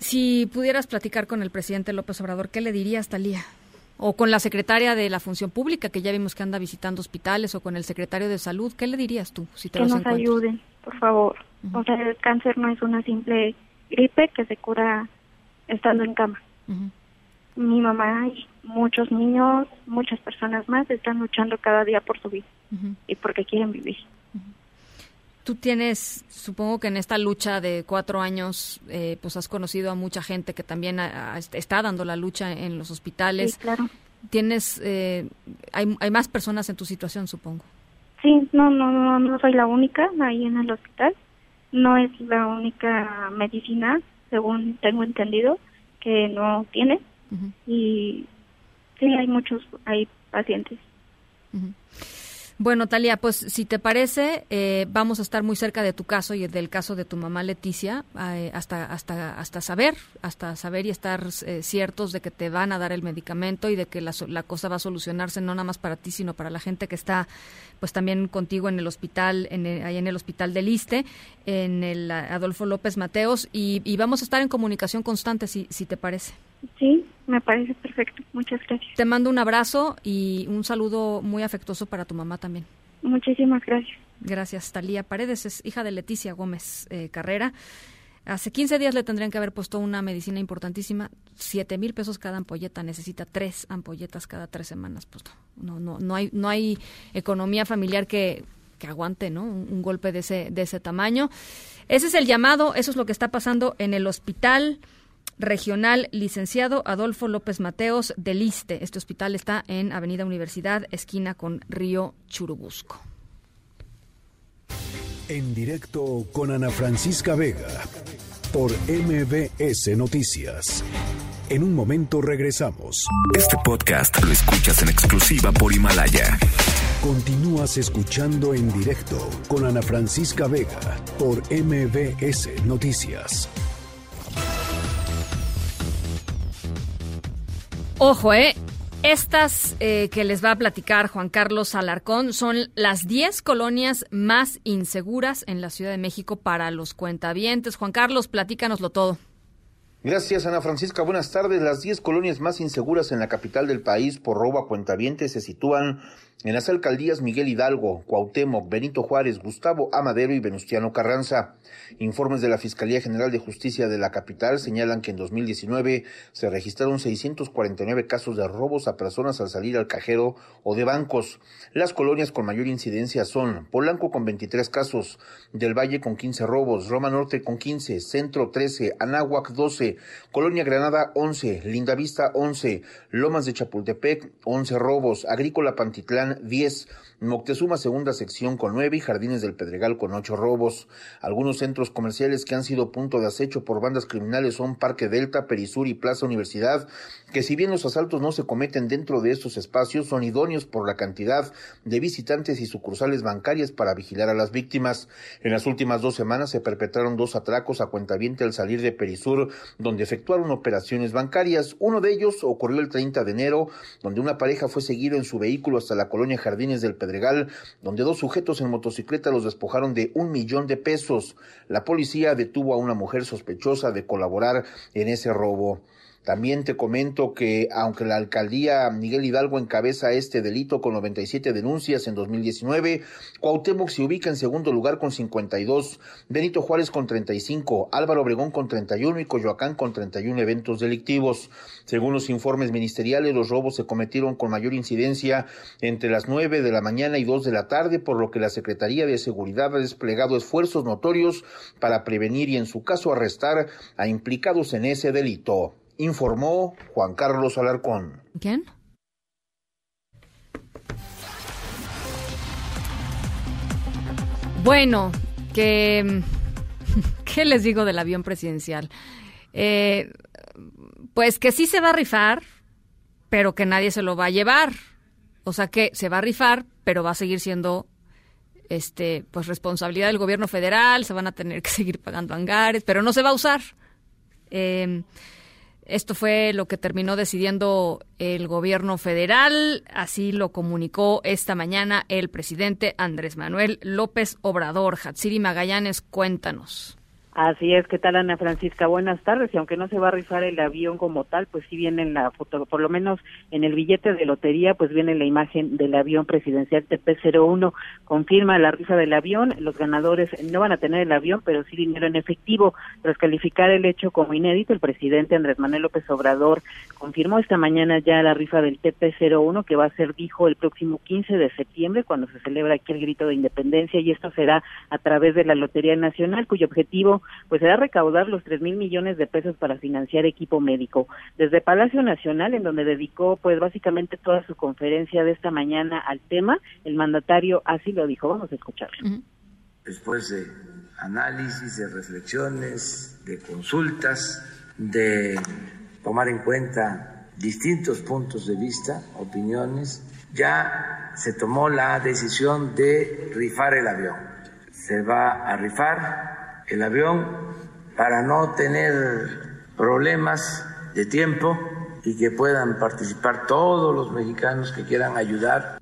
Si pudieras platicar con el presidente López Obrador, ¿qué le dirías, Talía? O con la secretaria de la Función Pública, que ya vimos que anda visitando hospitales, o con el secretario de Salud, ¿qué le dirías tú? Si te que nos ayuden, por favor. O sea, el cáncer no es una simple gripe que se cura estando en cama. Mi mamá y muchos niños, muchas personas más están luchando cada día por su vida y porque quieren vivir. Tú tienes, supongo que en esta lucha de cuatro años, eh, pues has conocido a mucha gente que también está dando la lucha en los hospitales. Sí, claro. Tienes, eh, hay, hay más personas en tu situación, supongo. Sí, no, no, no, no soy la única ahí en el hospital. No es la única medicina, según tengo entendido, que no tiene. Y sí, hay muchos, hay pacientes. Bueno, Talia, pues si te parece, eh, vamos a estar muy cerca de tu caso y del caso de tu mamá Leticia, eh, hasta hasta hasta saber, hasta saber y estar eh, ciertos de que te van a dar el medicamento y de que la, la, cosa va a solucionarse no nada más para ti, sino para la gente que está, pues también contigo en el hospital, en ahí en el hospital del Iste, en el Adolfo López Mateos, y, y vamos a estar en comunicación constante, si, si te parece. Sí, me parece perfecto. Muchas gracias. Te mando un abrazo y un saludo muy afectuoso para tu mamá también. Muchísimas gracias. Gracias, Talía Paredes, es hija de Leticia Gómez eh, Carrera. Hace 15 días le tendrían que haber puesto una medicina importantísima, siete mil pesos cada ampolleta, necesita tres ampolletas cada tres semanas. Pues no, no, no hay, no hay economía familiar que, que aguante, ¿no? Un, un, golpe de ese, de ese tamaño. Ese es el llamado, eso es lo que está pasando en el hospital regional licenciado Adolfo López Mateos del Liste. Este hospital está en Avenida Universidad, esquina con Río Churubusco. En directo con Ana Francisca Vega por MBS Noticias. En un momento regresamos. Este podcast lo escuchas en exclusiva por Himalaya. Continúas escuchando en directo con Ana Francisca Vega por MBS Noticias. Ojo, ¿eh? Estas eh, que les va a platicar Juan Carlos Alarcón son las 10 colonias más inseguras en la Ciudad de México para los cuentavientes. Juan Carlos, platícanoslo todo. Gracias, Ana Francisca. Buenas tardes. Las 10 colonias más inseguras en la capital del país por robo a cuentavientes se sitúan en las alcaldías Miguel Hidalgo, Cuauhtémoc, Benito Juárez, Gustavo Amadero y Venustiano Carranza. Informes de la Fiscalía General de Justicia de la capital señalan que en 2019 se registraron 649 casos de robos a personas al salir al cajero o de bancos. Las colonias con mayor incidencia son Polanco con 23 casos, Del Valle con 15 robos, Roma Norte con 15, Centro 13, Anáhuac 12, Colonia Granada 11, Lindavista 11, Lomas de Chapultepec 11 robos, Agrícola Pantitlán 10, Moctezuma segunda sección con 9 y Jardines del Pedregal con 8 robos. Algunos centros comerciales que han sido punto de acecho por bandas criminales son Parque Delta, Perisur y Plaza Universidad, que si bien los asaltos no se cometen dentro de estos espacios, son idóneos por la cantidad de visitantes y sucursales bancarias para vigilar a las víctimas. En las últimas dos semanas se perpetraron dos atracos a cuentaviente al salir de Perisur, donde efectuaron operaciones bancarias. Uno de ellos ocurrió el 30 de enero, donde una pareja fue seguido en su vehículo hasta la colonia Jardines del Pedregal, donde dos sujetos en motocicleta los despojaron de un millón de pesos. La policía detuvo a una mujer sospechosa de colaborar en ese robo. También te comento que aunque la alcaldía Miguel Hidalgo encabeza este delito con 97 denuncias en 2019, Cuauhtémoc se ubica en segundo lugar con 52, Benito Juárez con 35, Álvaro Obregón con 31 y Coyoacán con 31 eventos delictivos. Según los informes ministeriales, los robos se cometieron con mayor incidencia entre las 9 de la mañana y 2 de la tarde, por lo que la Secretaría de Seguridad ha desplegado esfuerzos notorios para prevenir y en su caso arrestar a implicados en ese delito informó Juan Carlos Alarcón. ¿Quién? Bueno, que... ¿Qué les digo del avión presidencial? Eh, pues que sí se va a rifar, pero que nadie se lo va a llevar. O sea que se va a rifar, pero va a seguir siendo este pues responsabilidad del gobierno federal, se van a tener que seguir pagando hangares, pero no se va a usar. Eh, esto fue lo que terminó decidiendo el gobierno federal, así lo comunicó esta mañana el presidente Andrés Manuel López Obrador. Hatsiri Magallanes, cuéntanos. Así es, ¿qué tal Ana Francisca? Buenas tardes. Y aunque no se va a rifar el avión como tal, pues sí viene en la foto, por lo menos en el billete de lotería, pues viene la imagen del avión presidencial TP-01. Confirma la rifa del avión. Los ganadores no van a tener el avión, pero sí dinero en efectivo. Tras calificar el hecho como inédito, el presidente Andrés Manuel López Obrador confirmó esta mañana ya la rifa del TP-01 que va a ser, dijo, el próximo 15 de septiembre, cuando se celebra aquí el grito de independencia, y esto será a través de la Lotería Nacional, cuyo objetivo pues será recaudar los tres mil millones de pesos para financiar equipo médico. Desde Palacio Nacional, en donde dedicó pues básicamente toda su conferencia de esta mañana al tema, el mandatario así lo dijo. Vamos a escucharlo. Después de análisis, de reflexiones, de consultas, de tomar en cuenta distintos puntos de vista, opiniones, ya se tomó la decisión de rifar el avión. Se va a rifar el avión para no tener problemas de tiempo y que puedan participar todos los mexicanos que quieran ayudar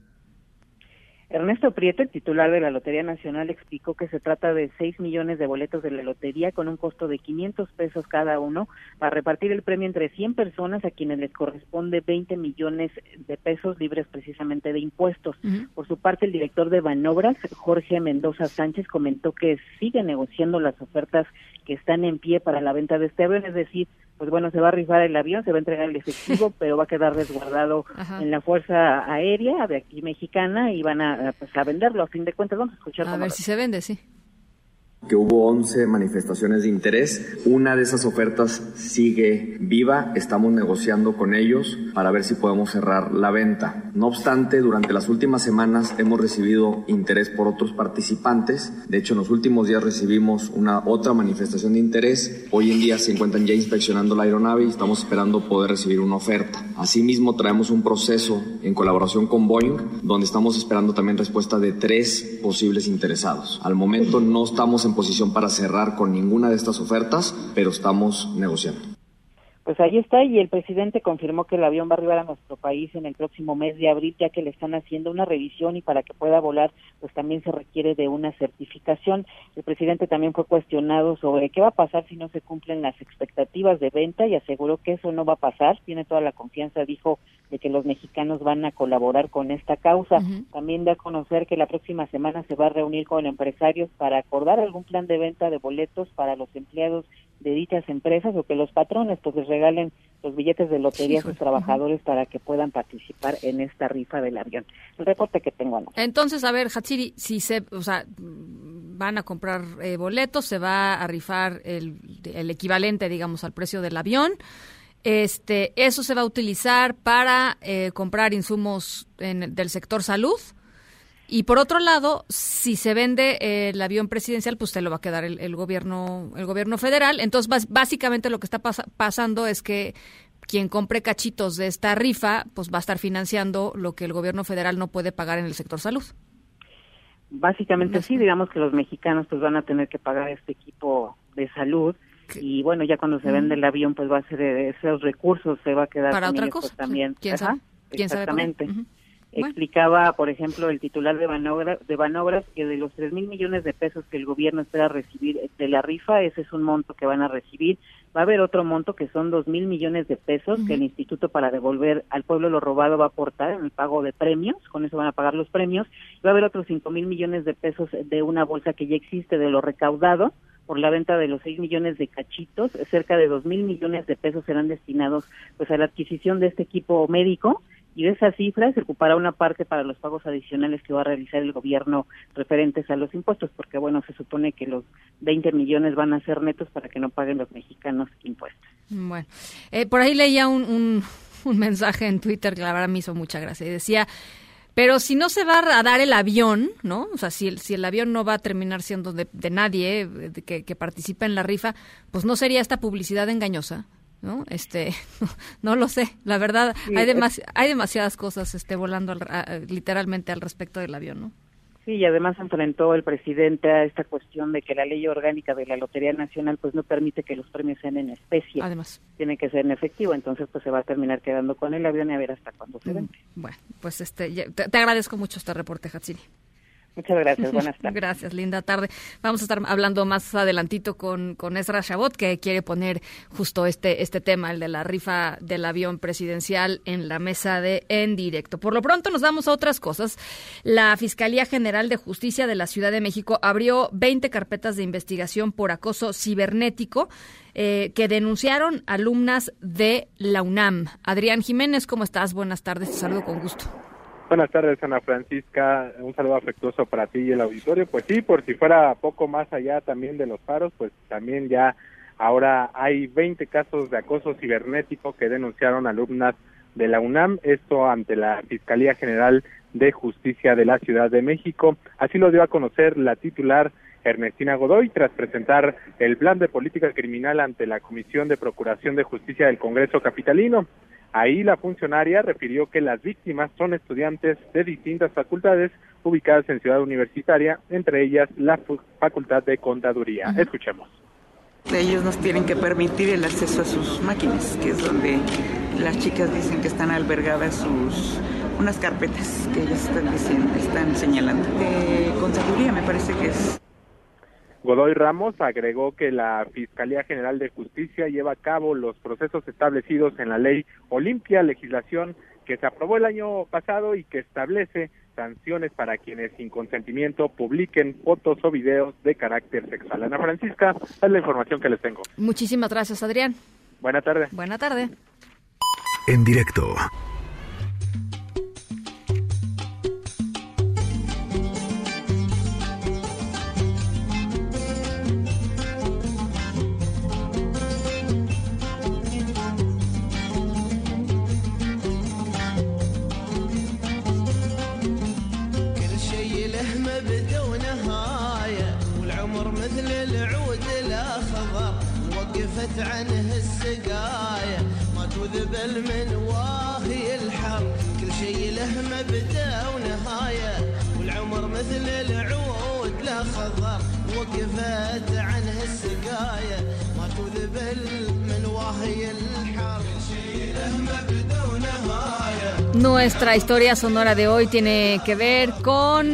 Ernesto Prieto, el titular de la Lotería Nacional, explicó que se trata de 6 millones de boletos de la lotería con un costo de 500 pesos cada uno para repartir el premio entre 100 personas a quienes les corresponde 20 millones de pesos libres precisamente de impuestos. Por su parte, el director de Banobras, Jorge Mendoza Sánchez, comentó que sigue negociando las ofertas que están en pie para la venta de este avión, es decir, pues bueno, se va a rifar el avión, se va a entregar el efectivo, pero va a quedar resguardado en la Fuerza Aérea de aquí mexicana y van a, pues, a venderlo. A fin de cuentas, vamos a escuchar. A ver si se vende, sí que hubo 11 manifestaciones de interés. Una de esas ofertas sigue viva, estamos negociando con ellos para ver si podemos cerrar la venta. No obstante, durante las últimas semanas hemos recibido interés por otros participantes. De hecho, en los últimos días recibimos una otra manifestación de interés. Hoy en día se encuentran ya inspeccionando la aeronave y estamos esperando poder recibir una oferta. Asimismo, traemos un proceso en colaboración con Boeing, donde estamos esperando también respuesta de tres posibles interesados. Al momento no estamos en posición para cerrar con ninguna de estas ofertas, pero estamos negociando. Pues ahí está, y el presidente confirmó que el avión va a arribar a nuestro país en el próximo mes de abril, ya que le están haciendo una revisión y para que pueda volar, pues también se requiere de una certificación. El presidente también fue cuestionado sobre qué va a pasar si no se cumplen las expectativas de venta y aseguró que eso no va a pasar. Tiene toda la confianza, dijo, de que los mexicanos van a colaborar con esta causa. También da a conocer que la próxima semana se va a reunir con empresarios para acordar algún plan de venta de boletos para los empleados de dichas empresas o que los patrones pues les regalen los billetes de lotería a sus trabajadores para que puedan participar en esta rifa del avión. El reporte que tengo anoche. Entonces, a ver, Hatsiri, si se, o sea, van a comprar eh, boletos, se va a rifar el, el equivalente, digamos, al precio del avión. Este, eso se va a utilizar para eh, comprar insumos en, del sector salud y por otro lado, si se vende eh, el avión presidencial, pues se lo va a quedar el, gobierno el gobierno federal. Entonces, básicamente lo que está pasando es que quien compre cachitos de esta rifa, pues va a estar financiando lo que el gobierno federal no puede pagar en el sector salud. Básicamente sí, digamos que los mexicanos pues van a tener que pagar este equipo de salud y bueno, ya cuando se vende el avión pues va a ser esos recursos se va a quedar para otra pues, cosa también. ¿Quién sabe? ¿Quién Exactamente. Explicaba, por ejemplo, el titular de Banobras, de Banobras que de los tres mil millones de pesos que el gobierno espera recibir de la rifa, ese es un monto que van a recibir. Va a haber otro monto que son dos mil millones de pesos que el Instituto para devolver al pueblo lo robado va a aportar en el pago de premios, con eso van a pagar los premios. Va a haber otros cinco mil millones de pesos de una bolsa que ya existe de lo recaudado por la venta de los seis millones de cachitos, cerca de dos mil millones de pesos serán destinados pues a la adquisición de este equipo médico y de esa cifra se ocupará una parte para los pagos adicionales que va a realizar el gobierno referentes a los impuestos, porque bueno, se supone que los 20 millones van a ser netos para que no paguen los mexicanos impuestos. Bueno, eh, por ahí leía un, un, mensaje en Twitter que la verdad me hizo mucha gracia y decía... Pero si no se va a dar el avión, ¿no? O sea, si el, si el avión no va a terminar siendo de, nadie eh, que, que participa en la rifa, pues no sería esta publicidad engañosa. ¿No? Este, no, lo sé, la verdad, hay, hay demasiadas cosas este, volando literalmente al respecto del avión, ¿no? Sí, y además enfrentó el presidente a esta cuestión de que la ley orgánica de la Lotería Nacional pues no permite que los premios sean en especie. Además. Tiene que ser en efectivo, entonces pues se va a terminar quedando con el avión y a ver hasta cuándo se mm, vende. Bueno, pues este, te, agradezco mucho este reporte, Hatsiri. Muchas gracias, buenas tardes. Gracias, linda tarde. Vamos a estar hablando más adelantito con, con Ezra Chabot, que quiere poner justo este, este tema, el de la rifa del avión presidencial en la mesa de En Directo. Por lo pronto nos vamos a otras cosas. La Fiscalía General de Justicia de la Ciudad de México abrió 20 carpetas de investigación por acoso cibernético eh, que denunciaron alumnas de la UNAM. Adrián Jiménez, ¿cómo estás? Buenas tardes, te saludo con gusto. Buenas tardes, Ana Francisca. Un saludo afectuoso para ti y el auditorio. Pues sí, por si fuera poco más allá también de los paros, pues también ya ahora hay 20 casos de acoso cibernético que denunciaron alumnas de la UNAM, esto ante la Fiscalía General de Justicia de la Ciudad de México. Así lo dio a conocer la titular Ernestina Godoy tras presentar el plan de política criminal ante la Comisión de Procuración de Justicia del Congreso Capitalino. Ahí la funcionaria refirió que las víctimas son estudiantes de distintas facultades ubicadas en Ciudad Universitaria, entre ellas la Facultad de Contaduría. Escuchemos. Ellos nos tienen que permitir el acceso a sus máquinas, que es donde las chicas dicen que están albergadas sus unas carpetas que ellas están diciendo, están señalando. De contaduría me parece que es. Godoy Ramos agregó que la Fiscalía General de Justicia lleva a cabo los procesos establecidos en la ley Olimpia, legislación que se aprobó el año pasado y que establece sanciones para quienes sin consentimiento publiquen fotos o videos de carácter sexual. Ana Francisca, es la información que les tengo. Muchísimas gracias, Adrián. Buena tarde. Buena tarde. En directo. وقفت عنه السقاية ما تذبل من واهي الحر كل شي له مبدا ونهاية والعمر مثل العود الأخضر وقفت عنه السقاية ما تذبل من واهي الحر كل شي له مبدا ونهاية Nuestra historia sonora de hoy tiene que ver con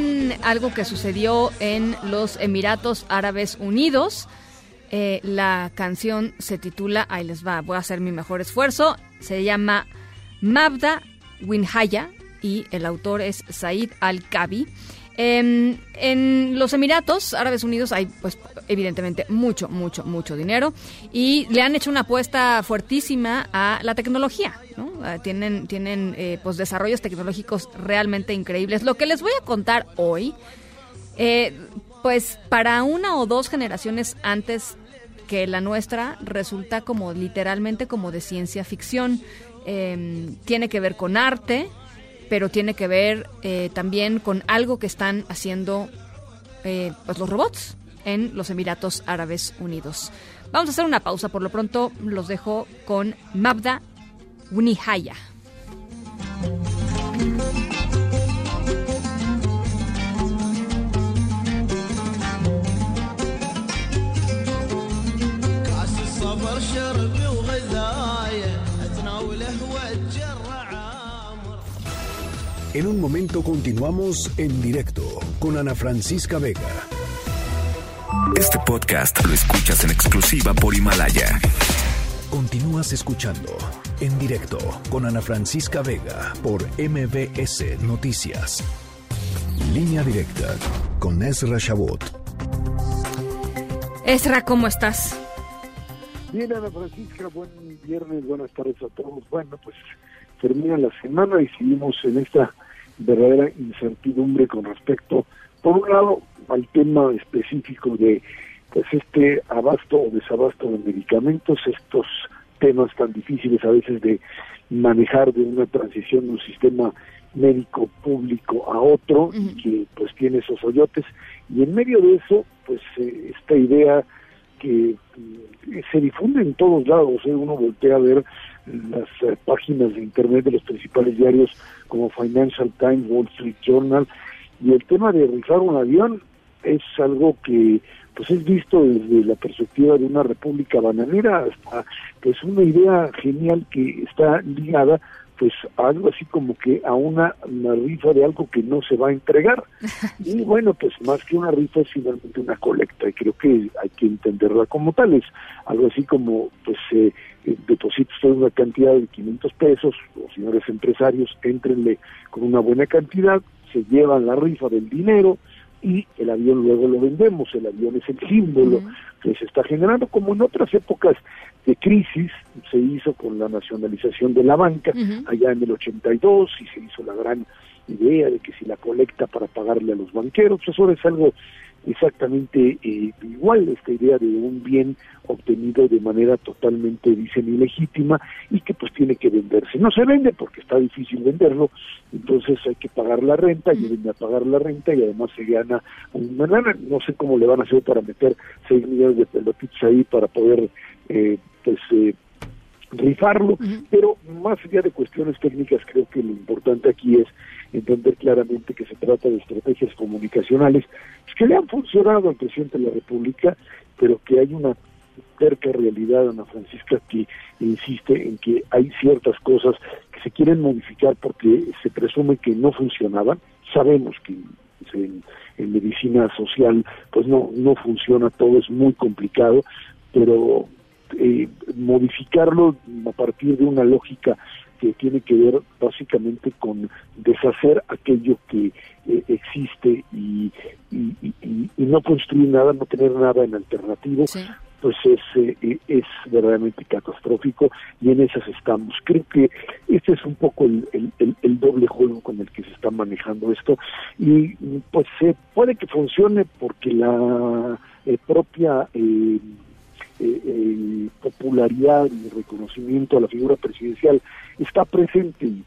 algo que sucedió en los Emiratos Árabes Unidos. Eh, la canción se titula, ahí les va, voy a hacer mi mejor esfuerzo, se llama Mabda Winhaya y el autor es Said Al-Kabi. En, en los Emiratos Árabes Unidos hay, pues, evidentemente mucho, mucho, mucho dinero y le han hecho una apuesta fuertísima a la tecnología. ¿no? Eh, tienen tienen eh, pues, desarrollos tecnológicos realmente increíbles. Lo que les voy a contar hoy, eh, pues para una o dos generaciones antes que la nuestra, resulta como literalmente como de ciencia ficción. Eh, tiene que ver con arte, pero tiene que ver eh, también con algo que están haciendo eh, pues los robots en los Emiratos Árabes Unidos. Vamos a hacer una pausa, por lo pronto los dejo con Mabda Unihaya. الصبر شربي وغذايا اتناوله واتجرع عمر En un momento continuamos en directo con Ana Francisca Vega. Este podcast lo escuchas en exclusiva por Himalaya. Continúas escuchando en directo con Ana Francisca Vega por MBS Noticias. Línea directa con Ezra Shabot. Ezra, ¿cómo estás? Bien, Ana Francisca, buen viernes, buenas tardes a todos. Bueno, pues termina la semana y seguimos en esta verdadera incertidumbre con respecto, por un lado, al tema específico de pues este abasto o desabasto de medicamentos, estos temas tan difíciles a veces de manejar de una transición de un sistema médico público a otro y que pues tiene esos hoyotes y en medio de eso pues eh, esta idea que se difunde en todos lados ¿eh? uno voltea a ver las eh, páginas de internet de los principales diarios como Financial Times, Wall Street Journal y el tema de rifar un avión es algo que pues es visto desde la perspectiva de una república bananera hasta pues una idea genial que está ligada pues algo así como que a una, una rifa de algo que no se va a entregar. Y bueno pues más que una rifa es finalmente una colecta y creo que hay que entenderla como tal. Es algo así como pues eh, eh, deposita usted una cantidad de 500 pesos los señores empresarios entrenle con una buena cantidad se llevan la rifa del dinero y el avión luego lo vendemos, el avión es el símbolo que se está generando, como en otras épocas de crisis se hizo con la nacionalización de la banca allá en el 82 y se hizo la gran idea de que si la colecta para pagarle a los banqueros, pues ahora es algo exactamente eh, igual, esta idea de un bien obtenido de manera totalmente, dicen, ilegítima y que pues tiene que venderse. No se vende porque está difícil venderlo, entonces hay que pagar la renta, y viene a pagar la renta y además se gana una lana. No sé cómo le van a hacer para meter 6 millones de pelotitos ahí para poder, eh, pues, eh, rifarlo, pero más allá de cuestiones técnicas, creo que lo importante aquí es entender claramente que se trata de estrategias comunicacionales que le han funcionado al presidente de la República, pero que hay una terca realidad, Ana Francisca, que insiste en que hay ciertas cosas que se quieren modificar porque se presume que no funcionaban. Sabemos que en, en medicina social pues no, no funciona todo, es muy complicado, pero eh, modificarlo a partir de una lógica que tiene que ver básicamente con deshacer aquello que eh, existe y, y, y- y no construir nada, no tener nada en alternativo, pues es, eh, es verdaderamente catastrófico y en esas estamos. Creo que este es un poco el, el- el- el doble juego con el que se está manejando esto y pues se puede que funcione porque la eh, propia eh, eh, popularidad y reconocimiento a la figura presidencial está presente y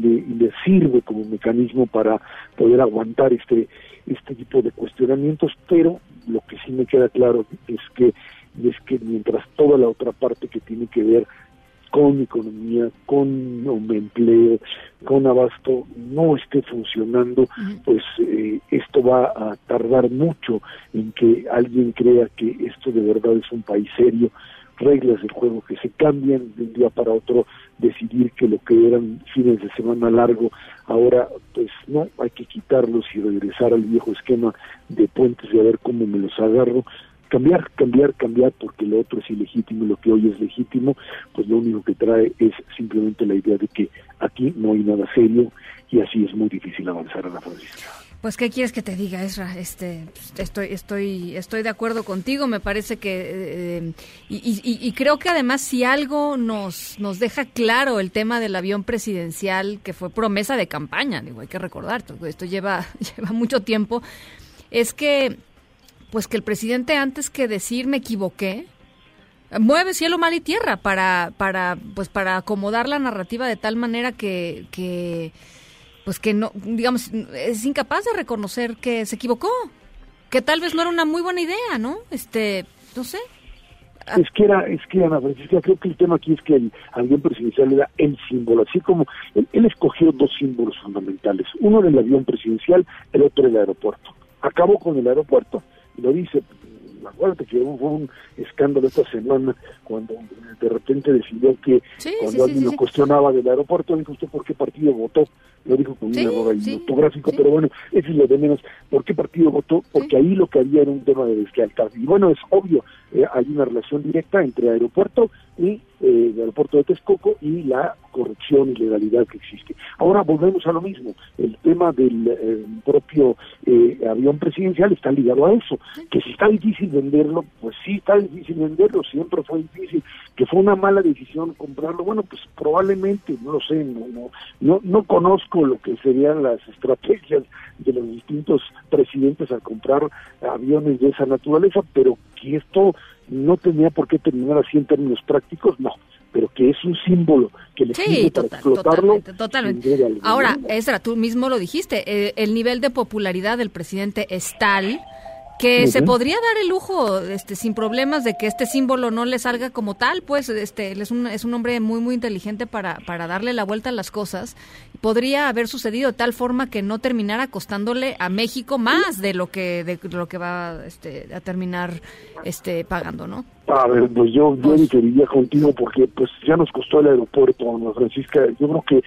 le, y le sirve como mecanismo para poder aguantar este este tipo de cuestionamientos, pero lo que sí me queda claro es que es que mientras toda la otra parte que tiene que ver con economía, con empleo, con abasto, no esté funcionando, pues eh, esto va a tardar mucho en que alguien crea que esto de verdad es un país serio, reglas del juego que se cambian de un día para otro, decidir que lo que eran fines de semana largo, ahora pues no, hay que quitarlos y regresar al viejo esquema de puentes y a ver cómo me los agarro, cambiar, cambiar, cambiar, porque lo otro es ilegítimo y lo que hoy es legítimo, pues lo único que trae es simplemente la idea de que aquí no hay nada serio y así es muy difícil avanzar a la Francisca. Pues qué quieres que te diga, Ezra. Este, estoy, estoy, estoy de acuerdo contigo. Me parece que eh, y, y- creo que además si algo nos, nos deja claro el tema del avión presidencial que fue promesa de campaña, digo, hay que recordar, esto lleva, lleva mucho tiempo, es que, pues que el presidente antes que decir me equivoqué, mueve cielo, mar y tierra para, para, pues para acomodar la narrativa de tal manera que, que pues que no, digamos, es incapaz de reconocer que se equivocó, que tal vez no era una muy buena idea, ¿no? Este, no sé. Es que era, es que Ana Francisca, creo que el tema aquí es que el avión presidencial era el símbolo, así como él, él escogió dos símbolos fundamentales, uno del avión presidencial, el otro del aeropuerto. Acabó con el aeropuerto, lo dice, acuérdate que hubo un escándalo esta semana cuando de repente decidió que Sí, cuando sí, alguien sí, lo cuestionaba del aeropuerto, dijo usted por qué partido votó, lo dijo con Sí, un error ahí sí, ortográfico, pero bueno, eso es lo de menos, ¿por qué partido votó? Porque ahí lo que había era un tema de deslealtad. Y bueno, es obvio, eh, hay una relación directa entre aeropuerto y eh, el aeropuerto de Texcoco y la corrupción y legalidad que existe. Ahora volvemos a lo mismo, el tema del eh, propio eh, avión presidencial está ligado a eso, que si está difícil venderlo, pues sí está difícil venderlo, siempre fue difícil, que fue una mala decisión comprarlo, bueno, pues probablemente, no lo sé, no, no, no, no conozco lo que serían las estrategias de los distintos presidentes al comprar aviones de esa naturaleza, pero que esto no tenía por qué terminar así en términos prácticos, no, pero que es un símbolo que le Sí, sirve para explotarlo. totalmente. Ahora, Ezra, tú mismo lo dijiste, eh, el nivel de popularidad del presidente es tal que se podría dar el lujo, este, sin problemas, de que este símbolo no le salga como tal, pues, este, él es un, es un hombre muy, muy inteligente para, para darle la vuelta a las cosas. Podría haber sucedido de tal forma que no terminara costándole a México más de lo que, de lo que va, este, a terminar, este, pagando, ¿no? A ver, pues yo, yo diferiría contigo porque pues ya nos costó el aeropuerto, Ana Francisca. Yo creo que-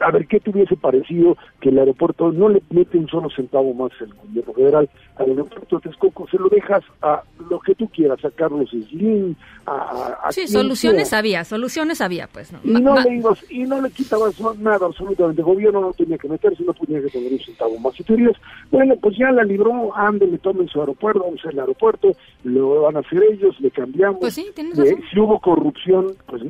a ver, ¿qué te hubiese parecido que el aeropuerto no le mete un solo centavo más el gobierno federal al aeropuerto de Texcoco? Se lo dejas a lo que tú quieras, a Carlos Slim, a... a- Sí, soluciones sea. había, soluciones había, pues, ¿no? Y no, le ibas, y no le quitabas nada absolutamente. El gobierno no tenía que meterse, no tenía que poner un centavo más. Si tú dirías, bueno, pues ya la libró, ándele, tomen su aeropuerto, vamos al aeropuerto, lo van a hacer ellos, le cambiamos. Pues sí, tienes Eh, razón. si hubo corrupción, pues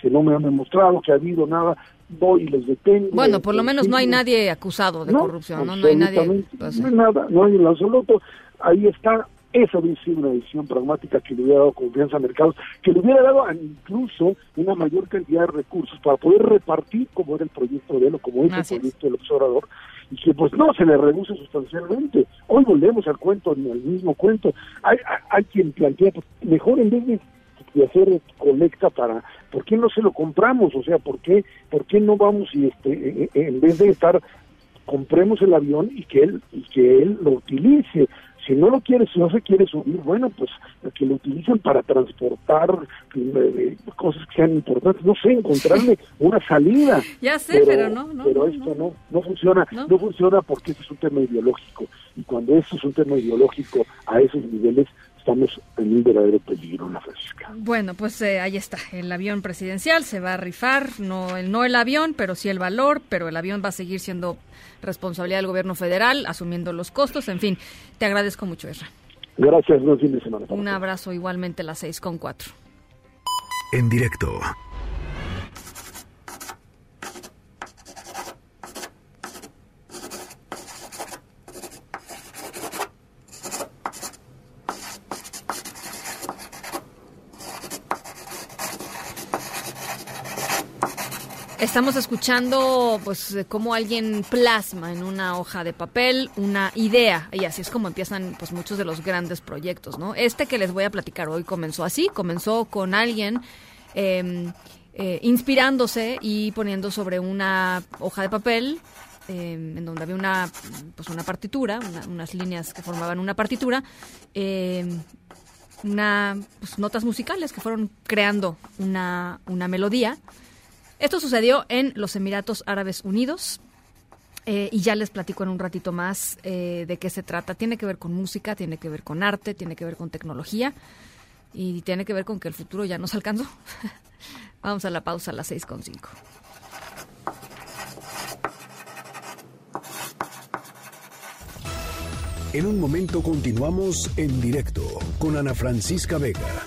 que no me han demostrado que ha habido nada, voy y les detengo. Bueno, por lo menos no hay nadie acusado de no, corrupción, ¿no? No hay nadie. pues, no hay nada, no hay en absoluto. Ahí está. Esa hubiera sido una decisión pragmática que le hubiera dado confianza a mercados, que le hubiera dado incluso una mayor cantidad de recursos para poder repartir como era el proyecto de él o como es Así el es. proyecto del observador, y que pues no se le reduce sustancialmente. Hoy volvemos al cuento, al mismo cuento. Hay, hay, hay quien plantea, pues, mejor en vez de y hacer colecta para, ¿por qué no se lo compramos? O sea, ¿por qué, por qué no vamos y este, eh, eh, en vez de estar compremos el avión y que él y que él lo utilice si no lo quiere, si no se quiere subir, bueno, pues que lo utilicen para transportar eh, cosas que sean importantes, no sé, encontrarle una salida. Ya sé, pero, no, no, Pero esto no, no funciona, No. no. funciona porque este es un tema ideológico y cuando esto es un tema ideológico a esos niveles estamos en un verdadero peligro, Ana Francisca. Bueno, pues eh, ahí está, el avión presidencial se va a rifar, no el, no el avión, pero sí el valor, pero el avión va a seguir siendo responsabilidad del gobierno federal, asumiendo los costos, en fin, te agradezco mucho, Ezra. Gracias, buen fin de semana. Un abrazo igualmente a las seis con cuatro. En directo. Estamos escuchando pues cómo alguien plasma en una hoja de papel una idea y así es como empiezan pues muchos de los grandes proyectos, ¿no? Este que les voy a platicar hoy comenzó así, comenzó con alguien eh, eh, inspirándose y poniendo sobre una hoja de papel eh, en donde había una pues una partitura, una- unas líneas que formaban una partitura. eh, una, pues, notas musicales que fueron creando una, una melodía. Esto sucedió en los Emiratos Árabes Unidos. eh, y ya les platico en un ratito más eh, de qué se trata. Tiene que ver con música, tiene que ver con arte, tiene que ver con tecnología y tiene que ver con que el futuro ya nos alcanzó. Vamos a la pausa a las 6.5. En un momento continuamos en directo con Ana Francisca Vega.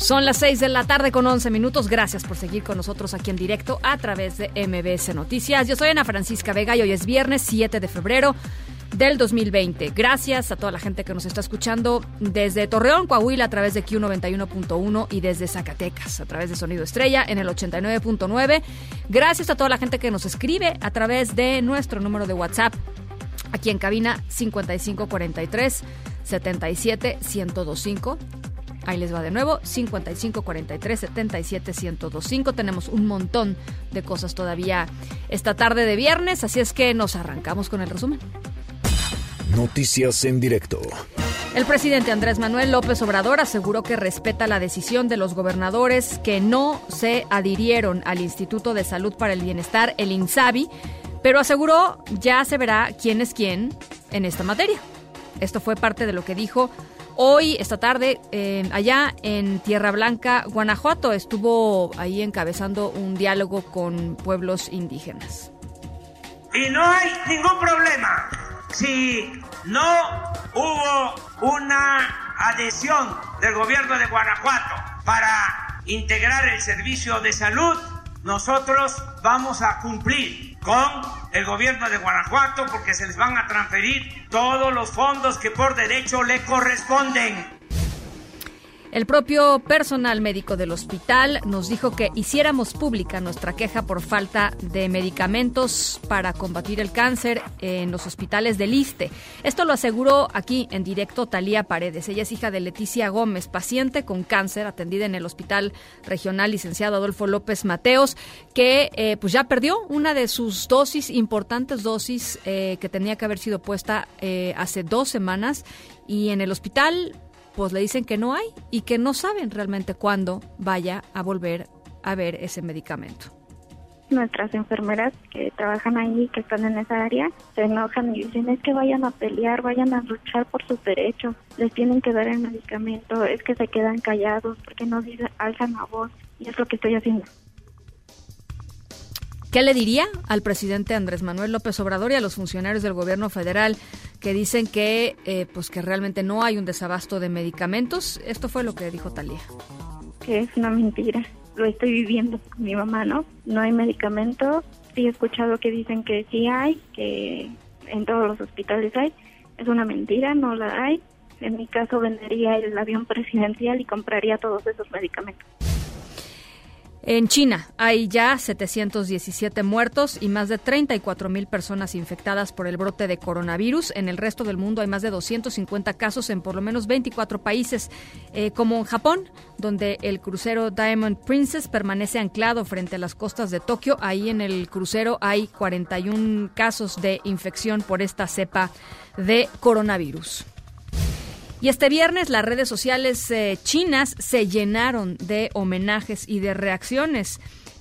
Son las 6 de la tarde con 11 minutos. Gracias por seguir con nosotros aquí en directo a través de MBS Noticias. Yo soy Ana Francisca Vega y hoy es viernes 7 de febrero del 2020. Gracias a toda la gente que nos está escuchando desde Torreón, Coahuila a través de Q91.1 y desde Zacatecas a través de Sonido Estrella en el 89.9. Gracias a toda la gente que nos escribe a través de nuestro número de WhatsApp aquí en cabina 5543 77 1025. Ahí les va de nuevo, 55 43 77 1025. Tenemos un montón de cosas todavía esta tarde de viernes, así es que nos arrancamos con el resumen. Noticias en directo. El presidente Andrés Manuel López Obrador aseguró que respeta la decisión de los gobernadores que no se adhirieron al Instituto de Salud para el Bienestar, el INSABI, pero aseguró ya se verá quién es quién en esta materia. Esto fue parte de lo que dijo hoy, esta tarde, eh, allá en Tierra Blanca, Guanajuato. Estuvo ahí encabezando un diálogo con pueblos indígenas. Y no hay ningún problema si no hubo una adhesión del gobierno de Guanajuato para integrar el servicio de salud. Nosotros vamos a cumplir con el gobierno de Guanajuato porque se les van a transferir todos los fondos que por derecho le corresponden. El propio personal médico del hospital nos dijo que hiciéramos pública nuestra queja por falta de medicamentos para combatir el cáncer en los hospitales del ISTE. Esto lo aseguró aquí en directo Talía Paredes. Ella es hija de Leticia Gómez, paciente con cáncer atendida en el Hospital Regional Licenciado Adolfo López Mateos, que eh, pues ya perdió una de sus dosis, importantes dosis eh, que tenía que haber sido puesta eh, hace dos semanas y en el hospital pues le dicen que no hay y que no saben realmente cuándo vaya a volver a ver ese medicamento. Nuestras enfermeras que trabajan ahí, que están en esa área, se enojan y dicen es que vayan a pelear, vayan a luchar por sus derechos, les tienen que dar el medicamento, es que se quedan callados porque no alzan la voz y es lo que estoy haciendo. ¿Qué le diría al presidente Andrés Manuel López Obrador y a los funcionarios del gobierno federal que dicen que eh, pues que realmente no hay un desabasto de medicamentos. Esto fue lo que dijo Talía. Que es una mentira. Lo estoy viviendo mi mamá, ¿no? No hay medicamento. Sí he escuchado que dicen que sí hay, que en todos los hospitales hay. Es una mentira, no la hay. En mi caso vendería el avión presidencial y compraría todos esos medicamentos. En China hay ya 717 muertos y más de 34 mil personas infectadas por el brote de coronavirus. En el resto del mundo hay más de 250 casos en por lo menos 24 países, eh, como en Japón, donde el crucero Diamond Princess permanece anclado frente a las costas de Tokio. Ahí en el crucero hay 41 casos de infección por esta cepa de coronavirus. Y este viernes las redes sociales eh, chinas se llenaron de homenajes y de reacciones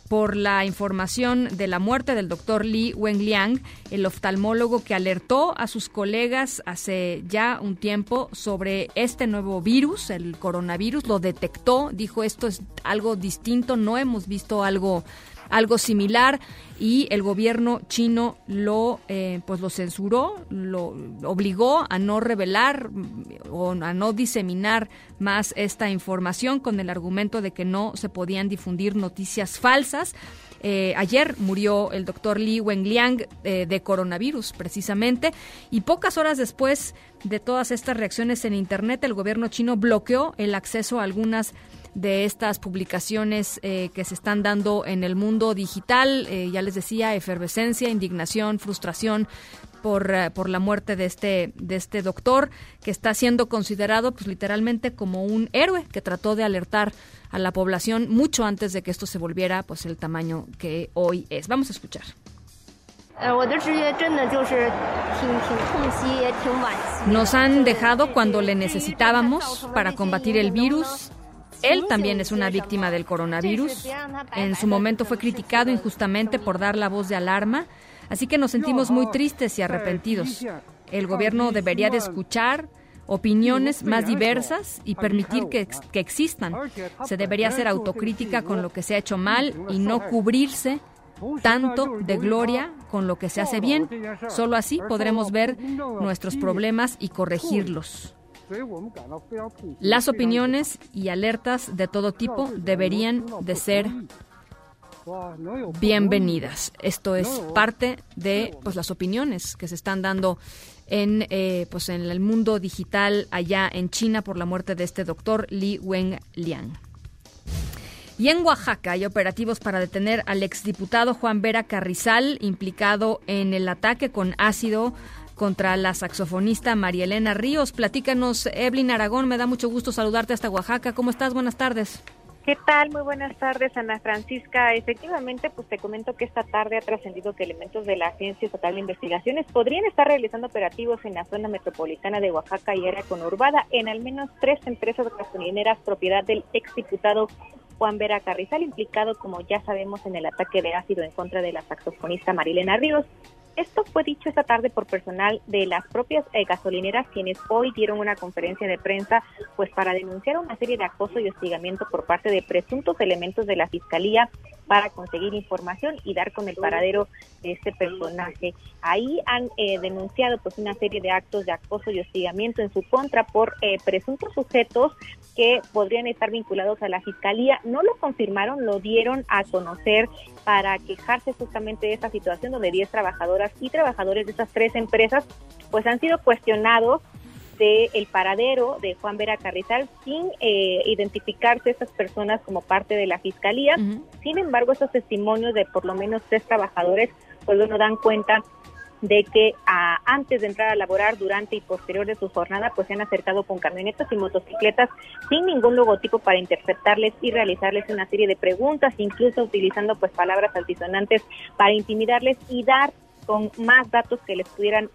por la información de la muerte del doctor Li Wenliang, el oftalmólogo que alertó a sus colegas hace ya un tiempo sobre este nuevo virus, el coronavirus, lo detectó, dijo esto es algo distinto, no hemos visto algo algo similar y el gobierno chino lo eh, pues lo censuró, lo obligó a no revelar mm, o a no diseminar más esta información con el argumento de que no se podían difundir noticias falsas. Eh, ayer murió el doctor Li Wenliang eh, de coronavirus, precisamente, y pocas horas después de todas estas reacciones en Internet, el gobierno chino bloqueó el acceso a algunas de estas publicaciones eh, que se están dando en el mundo digital. Eh, ya les decía, efervescencia, indignación, frustración por, eh, por la muerte de este, de este doctor que está siendo considerado pues literalmente como un héroe que trató de alertar a la población mucho antes de que esto se volviera pues el tamaño que hoy es. Vamos a escuchar. Nos han dejado cuando le necesitábamos para combatir el virus, él también es una víctima del coronavirus. En su momento fue criticado injustamente por dar la voz de alarma, así que nos sentimos muy tristes y arrepentidos. El gobierno debería de escuchar opiniones más diversas y permitir que, que existan. Se debería hacer autocrítica con lo que se ha hecho mal y no cubrirse tanto de gloria con lo que se hace bien. Solo así podremos ver nuestros problemas y corregirlos. Las opiniones y alertas de todo tipo deberían de ser bienvenidas. Esto es parte de pues, las opiniones que se están dando en, eh, pues, en el mundo digital allá en China por la muerte de este doctor Li Wenliang. Y en Oaxaca hay operativos para detener al exdiputado Juan Vera Carrizal, implicado en el ataque con ácido contra la saxofonista María Elena Ríos. Platícanos, Evelyn Aragón, me da mucho gusto saludarte hasta Oaxaca. ¿Cómo estás? Buenas tardes. ¿Qué tal? Muy buenas tardes, Ana Francisca. Efectivamente, pues te comento que esta tarde ha trascendido que elementos de la Agencia Estatal de Investigaciones podrían estar realizando operativos en la zona metropolitana de Oaxaca y área conurbada en al menos tres empresas gasolineras propiedad del exdiputado Juan Vera Carrizal, implicado, como ya sabemos, en el ataque de ácido en contra de la saxofonista Marilena Ríos. Esto fue dicho esta tarde por personal de las propias eh, gasolineras quienes hoy dieron una conferencia de prensa pues para denunciar una serie de acoso y hostigamiento por parte de presuntos elementos de la fiscalía para conseguir información y dar con el paradero de este personaje. Ahí han eh, denunciado pues una serie de actos de acoso y hostigamiento en su contra por eh, presuntos sujetos que podrían estar vinculados a la fiscalía. No lo confirmaron, lo dieron a conocer para quejarse justamente de esta situación donde 10 trabajadoras y trabajadores de estas tres empresas pues han sido cuestionados de el paradero de Juan Vera Carrizal sin eh, identificarse estas personas como parte de la fiscalía. Sin embargo, estos testimonios de por lo menos tres trabajadores, pues no dan cuenta de que ah, antes de entrar a laborar, durante y posterior de su jornada, pues se han acercado con camionetas y motocicletas sin ningún logotipo para interpretarles y realizarles una serie de preguntas, incluso utilizando pues palabras altisonantes para intimidarles y dar con más datos que les pudieran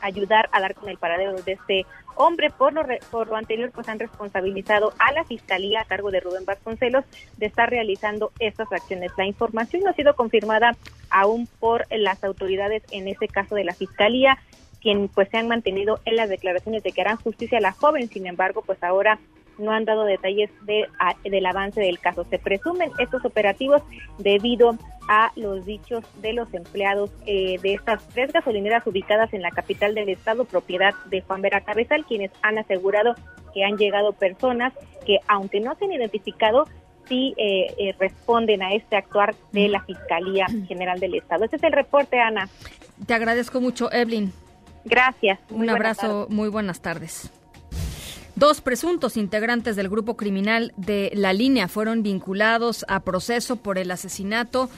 ayudar a dar con el paradero de este hombre. Por lo, por lo anterior, pues han responsabilizado a la Fiscalía a cargo de Rubén Vasconcelos de estar realizando estas acciones. La información no ha sido confirmada aún por las autoridades, en este caso de la Fiscalía, quien pues se han mantenido en las declaraciones de que harán justicia a la joven. Sin embargo, pues ahora no han dado detalles de, a- del avance del caso. Se presumen estos operativos debido a los dichos de los empleados eh, de estas tres gasolineras ubicadas en la capital del estado, propiedad de Juan Vera Cabezal, quienes han asegurado que han llegado personas que, aunque no se han identificado, sí eh, eh, responden a este actuar de la Fiscalía General del Estado. Este es el reporte, Ana. Te agradezco mucho, Evelyn. Gracias. Muy Un abrazo, muy buenas tardes. Dos presuntos integrantes del grupo criminal de La Línea fueron vinculados a proceso por el asesinato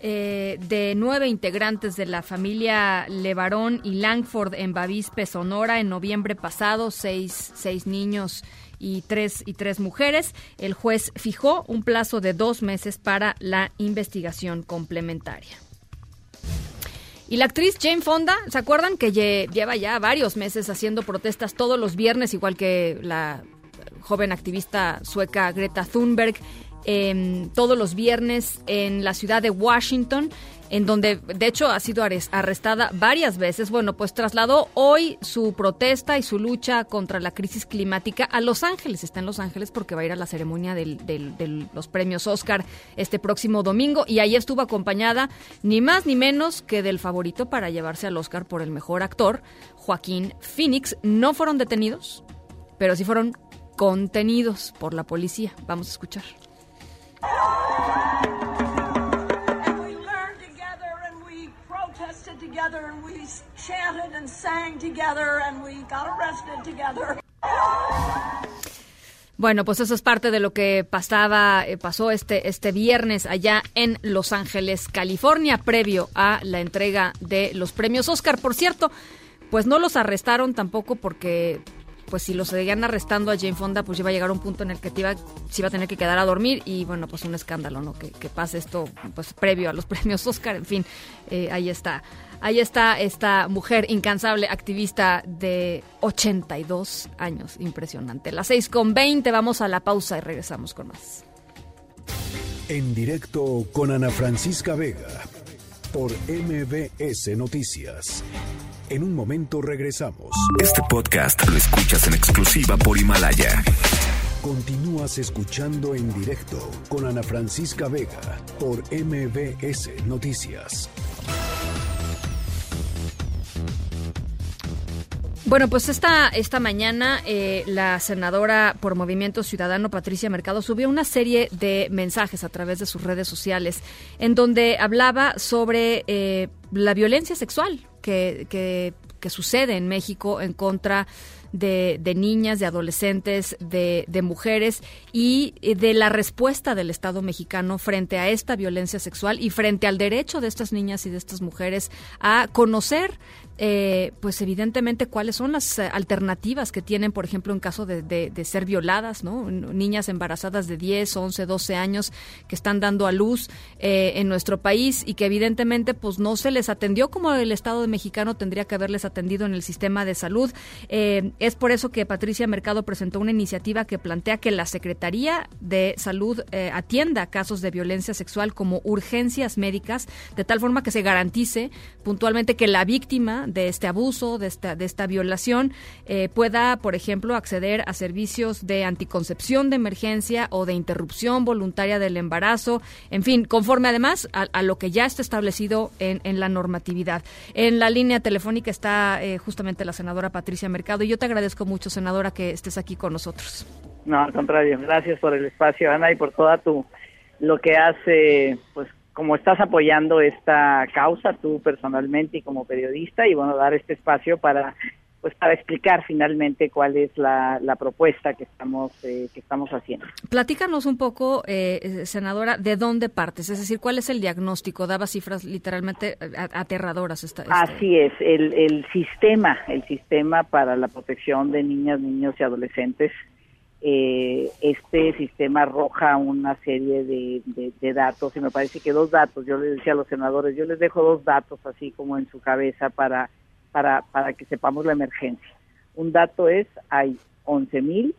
eh, de nueve integrantes de la familia Levarón y Langford en Bavispe, Sonora, en noviembre pasado, seis, seis niños y tres, y tres mujeres. El juez fijó un plazo de dos meses para la investigación complementaria. Y la actriz Jane Fonda, ¿se acuerdan que lle- lleva ya varios meses haciendo protestas todos los viernes, igual que la joven activista sueca Greta Thunberg, em, todos los viernes en la ciudad de Washington, en donde de hecho ha sido arrestada varias veces. Bueno, pues trasladó hoy su protesta y su lucha contra la crisis climática a Los Ángeles. Está en Los Ángeles porque va a ir a la ceremonia de los premios Oscar este próximo domingo y ahí estuvo acompañada ni más ni menos que del favorito para llevarse al Oscar por el mejor actor, Joaquín Phoenix. No fueron detenidos, pero sí fueron contenidos por la policía. Vamos a escuchar. Chanted and sang together and we got arrested together. Bueno, pues eso es parte de lo que pasaba, eh, pasó este, este viernes allá en Los Ángeles, California, previo a la entrega de los premios Oscar. Por cierto, pues no los arrestaron tampoco porque, pues si los seguían arrestando a Jane Fonda, pues iba a llegar un punto en el que te iba, se iba a tener que quedar a dormir y bueno, pues un escándalo, ¿no? Que, pase esto, pues previo a los premios Oscar, en fin, eh, ahí está. Ahí está esta mujer incansable, activista de 82 años. Impresionante. Las 6 con 20, vamos a la pausa y regresamos con más. En directo con Ana Francisca Vega por MBS Noticias. En un momento regresamos. Este podcast lo escuchas en exclusiva por Himalaya. Continúas escuchando en directo con Ana Francisca Vega por MBS Noticias. Bueno, pues esta, esta mañana eh, la senadora por Movimiento Ciudadano, Patricia Mercado, subió una serie de mensajes a través de sus redes sociales en donde hablaba sobre eh, la violencia sexual que, que, que sucede en México en contra de, de niñas, de adolescentes, de, de mujeres y eh, de la respuesta del Estado mexicano frente a esta violencia sexual y frente al derecho de estas niñas y de estas mujeres a conocer eh, pues evidentemente cuáles son las eh, alternativas que tienen, por ejemplo, en caso de, de- ser violadas, ¿no? Niñas embarazadas de 10, 11, 12 años que están dando a luz eh, en nuestro país y que evidentemente pues no se les atendió como el Estado mexicano tendría que haberles atendido en el sistema de salud. Eh, es por eso que Patricia Mercado presentó una iniciativa que plantea que la Secretaría de Salud atienda casos de violencia sexual como urgencias médicas, de tal forma que se garantice puntualmente que la víctima de este abuso, de esta, de esta violación, eh, pueda, por ejemplo, acceder a servicios de anticoncepción de emergencia o de interrupción voluntaria del embarazo, en fin, conforme además a, lo que ya está establecido en, en la normatividad. En la línea telefónica está eh, justamente la senadora Patricia Mercado y yo te agradezco mucho, senadora, que estés aquí con nosotros. No, al contrario, gracias por el espacio, Ana, y por toda tu lo que hace, pues como estás apoyando esta causa tú personalmente y como periodista y bueno, dar este espacio para pues para explicar finalmente cuál es la, la propuesta que estamos eh, que estamos haciendo. Platícanos un poco, eh, eh, senadora, de dónde partes, es decir, cuál es el diagnóstico. Daba cifras literalmente eh, aterradoras. Esta, este- Así es, el, el sistema, el sistema para la protección de niñas, niños y adolescentes, eh, este sistema arroja una serie de, de- de datos y me parece que dos datos, yo les decía a los senadores, yo les dejo dos datos así como en su cabeza para, para, para que sepamos la emergencia. Un dato es, hay 11 mil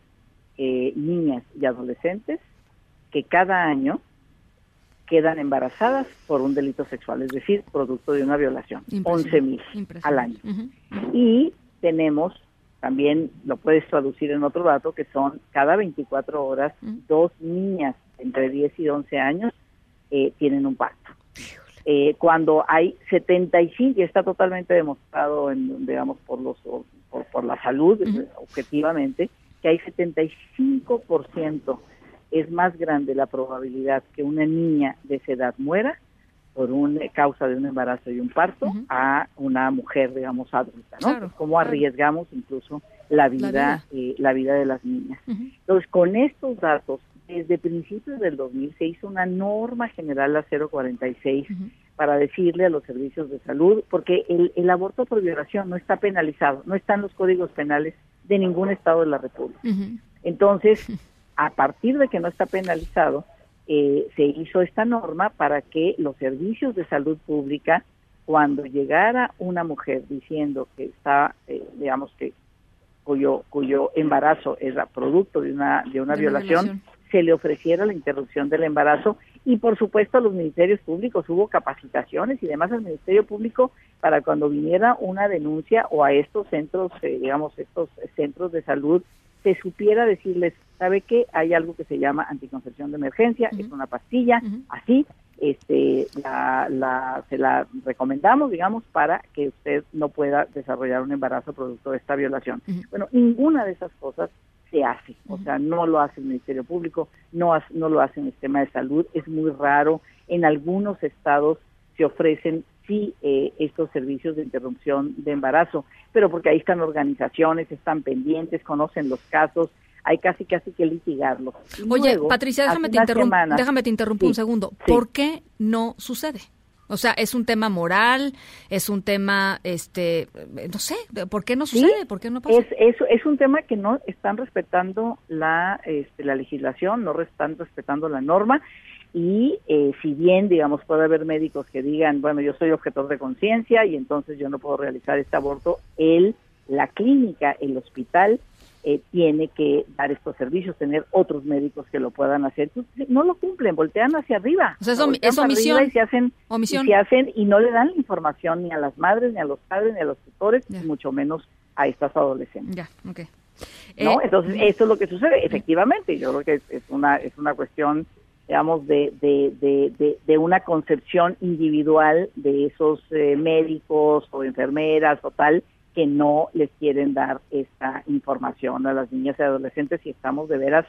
eh, niñas y adolescentes que cada año quedan embarazadas por un delito sexual, es decir, producto de una violación. 11 mil al año. Y tenemos también lo puedes traducir en otro dato, que son cada 24 horas, dos niñas entre 10 y 11 años eh, tienen un parto. Eh, cuando hay 75, y está totalmente demostrado, en, digamos, por, los, por, por la salud, eh, objetivamente, que hay 75% es más grande la probabilidad que una niña de esa edad muera por una causa de un embarazo y un parto a una mujer, digamos, adulta, ¿no? Claro, Cómo arriesgamos incluso la vida, eh, la vida de las niñas. Entonces, con estos datos, desde principios del 2000 se hizo una norma general, la 046, para decirle a los servicios de salud, porque el, el aborto por violación no está penalizado, no está en los códigos penales de ningún estado de la República. Entonces, a partir de que no está penalizado, eh, se hizo esta norma para que los servicios de salud pública, cuando llegara una mujer diciendo que está, eh, digamos que cuyo cuyo embarazo era producto de una de una De una violación, violación. se le ofreciera la interrupción del embarazo y por supuesto a los ministerios públicos hubo capacitaciones y demás al Ministerio Público para cuando viniera una denuncia o a estos centros, eh, digamos, estos centros de salud, se supiera decirles, ¿sabe qué? Hay algo que se llama anticoncepción de emergencia, es una pastilla, así, este, la, la, se la recomendamos, digamos, para que usted no pueda desarrollar un embarazo producto de esta violación. Bueno, ninguna de esas cosas se hace, o sea, no lo hace el Ministerio Público, no, no lo hace el sistema de salud, es muy raro. En algunos estados se ofrecen sí eh, estos servicios de interrupción de embarazo, pero porque ahí están organizaciones, están pendientes, conocen los casos, hay casi casi que litigarlos. Y Oye, luego, Patricia, déjame te, semanas- déjame te interrumpo Sí, un segundo. sí. ¿Por qué no sucede? O sea, es un tema moral, es un tema, este, no sé, ¿por qué no Sí, sucede? ¿Por qué no pasa? Es, es, es un tema que no están respetando la, este, la legislación, no están respetando la norma y eh, si bien, digamos, puede haber médicos que digan, bueno, yo soy objetor de conciencia y entonces yo no puedo realizar este aborto, él, la clínica, el hospital, eh, tiene que dar estos servicios, tener otros médicos que lo puedan hacer. Entonces, no lo cumplen, voltean hacia arriba. O sea, es O sea, omi- voltean es omisión. Y se hacen, Omisión. y se hacen y no le dan la información ni a las madres, ni a los padres, ni a los tutores, ni mucho menos a estas adolescentes. Ya, ok. ¿no? Eh, Entonces, eso es lo que sucede, efectivamente. Yo creo que es, una es una cuestión, digamos, de, de, de, de, de una concepción individual de esos eh, médicos o enfermeras o tal que no les quieren dar esta información a las niñas y adolescentes y estamos de veras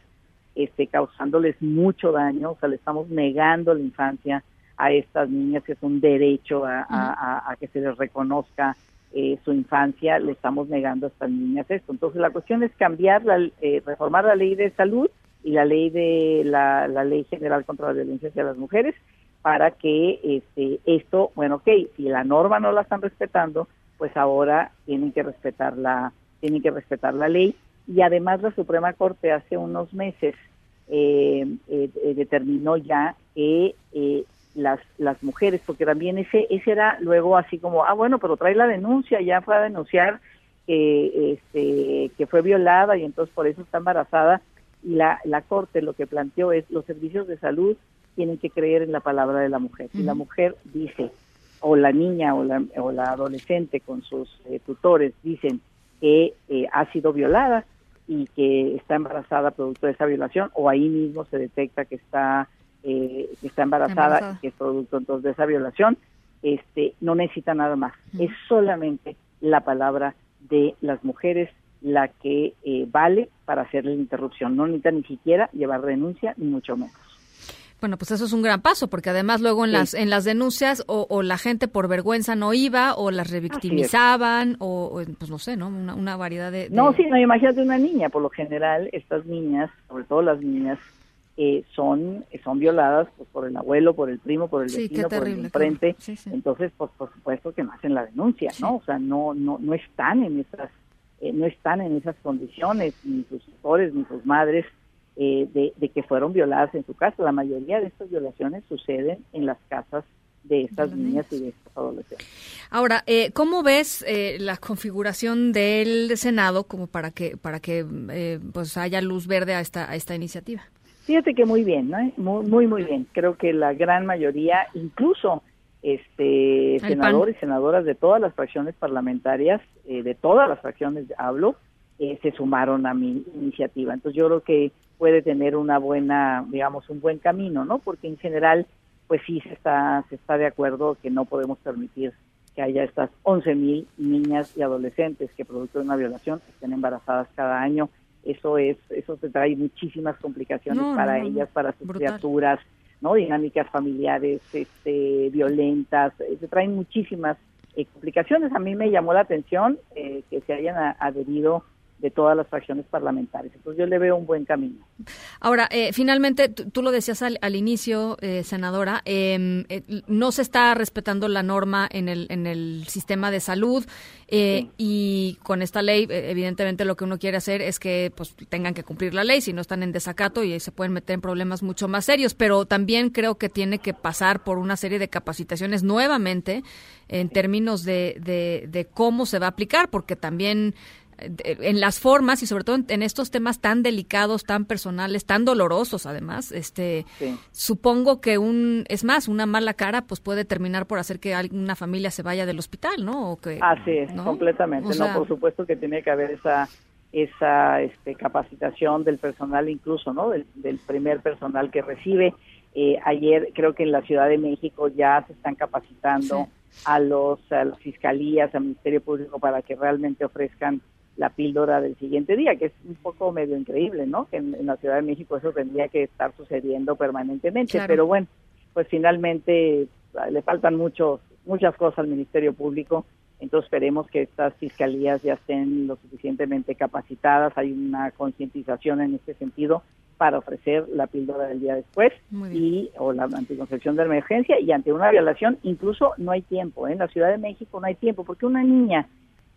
este, causándoles mucho daño, o sea, le estamos negando la infancia a estas niñas, que es un derecho a, a- a- a que se les reconozca eh, su infancia, le estamos negando a estas niñas esto. Entonces, la cuestión es cambiar, la, eh, reformar la ley de salud y la ley de la, la ley general contra la violencia hacia las mujeres para que este, esto, bueno, ok, si la norma no la están respetando, pues ahora tienen que respetar la, tienen que respetar la ley. Y además la Suprema Corte hace unos meses eh, eh, eh, determinó ya que eh, las las mujeres, porque también ese ese era luego así como, ah bueno, pero trae la denuncia, ya fue a denunciar que este que fue violada y entonces por eso está embarazada y la la corte lo que planteó es los servicios de salud tienen que creer en la palabra de la mujer. Si la mujer dice o la niña o la, o la adolescente con sus eh, tutores dicen que eh, ha sido violada y que está embarazada producto de esa violación o ahí mismo se detecta que está eh, que está embarazada, Embarazada. y que es producto entonces de esa violación este no necesita nada más. Es solamente la palabra de las mujeres la que eh, vale para hacer la interrupción. No necesita ni siquiera llevar denuncia ni mucho menos Bueno, pues eso es un gran paso, porque además luego en Sí. las en las denuncias o, o la gente por vergüenza no iba, o las revictimizaban, o, o, pues no sé, ¿no? Una, una variedad de... de- No, sí, no, imagínate una niña. Por lo general, estas niñas, sobre todo las niñas, eh, son son violadas pues, por el abuelo, por el primo, por el Sí, vecino, por el terrible, enfrente. sí. Entonces, pues por supuesto que no hacen la denuncia, ¿no? O sea, no no no están en esas eh, no están en esas condiciones ni sus tutores ni sus madres eh, de, de que fueron violadas en su casa. La mayoría de estas violaciones suceden en las casas de estas niñas y de estos adolescentes. Ahora, eh, ¿cómo ves eh, la configuración del Senado como para que para que eh, pues haya luz verde a esta a esta iniciativa? Fíjate que muy bien, ¿no? Muy, muy, muy bien. Creo que la gran mayoría, incluso este senadores y senadoras de todas las fracciones parlamentarias, eh, de todas las fracciones hablo, eh, se sumaron a mi iniciativa. Entonces yo creo que puede tener una buena, digamos, un buen camino, ¿no? Porque en general, pues sí se está, se está de acuerdo que no podemos permitir que haya estas 11.000 niñas y adolescentes que producto de una violación estén embarazadas cada año. Eso es, eso te trae muchísimas complicaciones No, para no, ellas, para sus brutal. criaturas, ¿no? Dinámicas familiares, este, violentas, eh, se traen muchísimas eh, complicaciones. A mí me llamó la atención eh, que se hayan a- adherido de todas las fracciones parlamentarias. Entonces yo le veo un buen camino. Ahora, eh, finalmente, tú, lo decías al, al inicio, eh, senadora, eh, eh, no se está respetando la norma en el, en el sistema de salud eh, y con esta ley, eh, evidentemente, lo que uno quiere hacer es que pues tengan que cumplir la ley, si no están en desacato y se pueden meter en problemas mucho más serios. Pero también creo que tiene que pasar por una serie de capacitaciones nuevamente en términos de, de, de cómo se va a aplicar, porque también en las formas y sobre todo en, estos temas tan delicados, tan personales, tan dolorosos además, este supongo que un es más, una mala cara pues puede terminar por hacer que alguna familia se vaya del hospital, ¿no? O que Así es, ¿no? completamente. O sea, no, por supuesto que tiene que haber esa esa este, capacitación del personal incluso, ¿no? Del, del primer personal que recibe. Eh, ayer creo que en la Ciudad de México ya se están capacitando a los a las fiscalías, al Ministerio Público para que realmente ofrezcan la píldora del siguiente día, que es un poco medio increíble, ¿no? Que en, en la Ciudad de México eso tendría que estar sucediendo permanentemente, Claro. pero bueno, pues finalmente ah, le faltan muchos muchas cosas al Ministerio Público, entonces esperemos que estas fiscalías ya estén lo suficientemente capacitadas, hay una concientización en este sentido para ofrecer la píldora del día después y o la anticoncepción de emergencia y ante una violación incluso no hay tiempo, ¿eh? en la Ciudad de México no hay tiempo porque una niña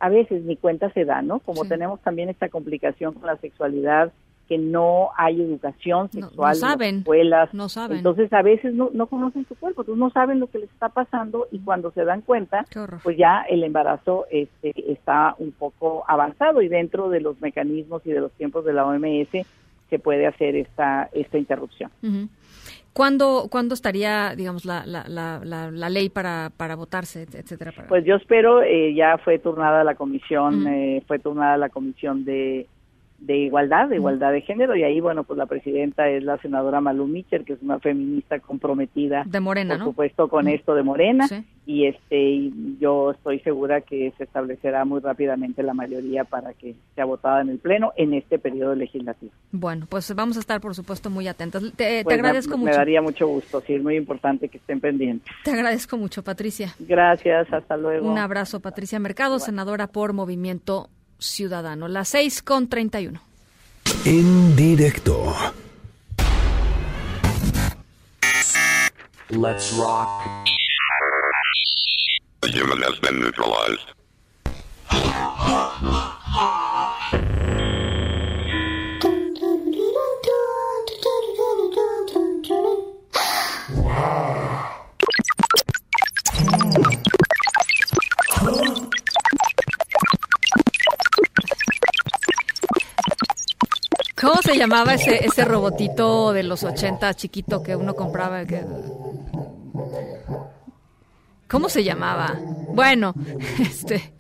a veces ni cuenta se da, ¿no? Como Sí. tenemos también esta complicación con la sexualidad que no hay educación No- no sexual en saben, las escuelas. no saben. Entonces a veces no, no conocen su cuerpo, entonces no saben lo que les está pasando y cuando se dan cuenta, pues ya el embarazo este, está un poco avanzado y dentro de los mecanismos y de los tiempos de la OMS se puede hacer esta, esta interrupción. ¿Cuándo, ¿Cuándo estaría, digamos, la, la, la, la, la ley para, para votarse, et- etcétera? Para... Pues yo espero, eh, ya fue turnada la comisión, eh, fue turnada la comisión de, de igualdad, de igualdad de género, y ahí, bueno, pues la presidenta es la senadora Malu Mitchell, que es una feminista comprometida, de Morena, por ¿no? supuesto, con esto de Morena, Sí. y este, y yo estoy segura que se establecerá muy rápidamente la mayoría para que sea votada en el Pleno en este periodo legislativo. Bueno, pues vamos a estar, por supuesto, muy atentas. Te, te Pues me- agradezco me, mucho. daría mucho gusto, sí, es muy importante que estén pendientes. Te agradezco mucho, Patricia. Gracias, hasta luego. Un abrazo, Patricia Mercado, senadora por Movimiento Ciudadano. Las seis con treinta y uno. En directo. Let's rock. The human has been neutralized. Se llamaba ese, ese robotito de los 80 chiquito que uno compraba? Que... ¿Cómo se llamaba? Bueno, este.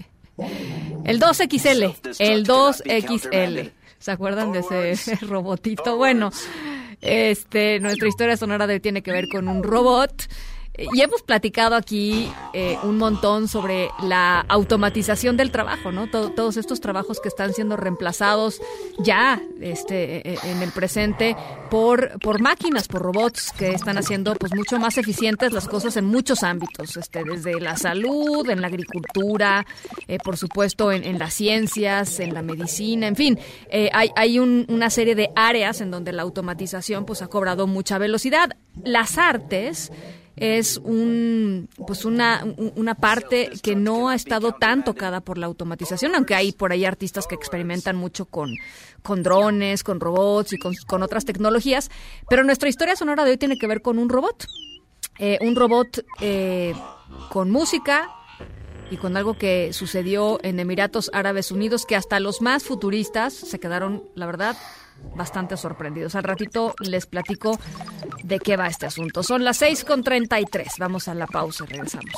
El 2XL. El 2XL. ¿Se acuerdan de ese robotito? Bueno, este, nuestra historia sonora de tiene que ver con un robot. Y hemos platicado aquí eh, un montón sobre la automatización del trabajo, ¿no? Todo- todos estos trabajos que están siendo reemplazados ya este, eh, en el presente por, por máquinas, por robots que están haciendo pues mucho más eficientes las cosas en muchos ámbitos, este, desde la salud, en la agricultura, eh, por supuesto en, las ciencias, en la medicina, en fin, eh, hay, hay un- una serie de áreas en donde la automatización pues ha cobrado mucha velocidad. Las artes es un pues una, un- una parte que no ha estado tan tocada por la automatización, aunque hay por ahí artistas que experimentan mucho con, con drones, con robots y con, con otras tecnologías. Pero nuestra historia sonora de hoy tiene que ver con un robot. Eh, un robot eh, con música y con algo que sucedió en Emiratos Árabes Unidos que hasta los más futuristas se quedaron, la verdad, bastante sorprendidos. Al ratito les platico de qué va este asunto. Son las 6.33. Vamos a la pausa y regresamos.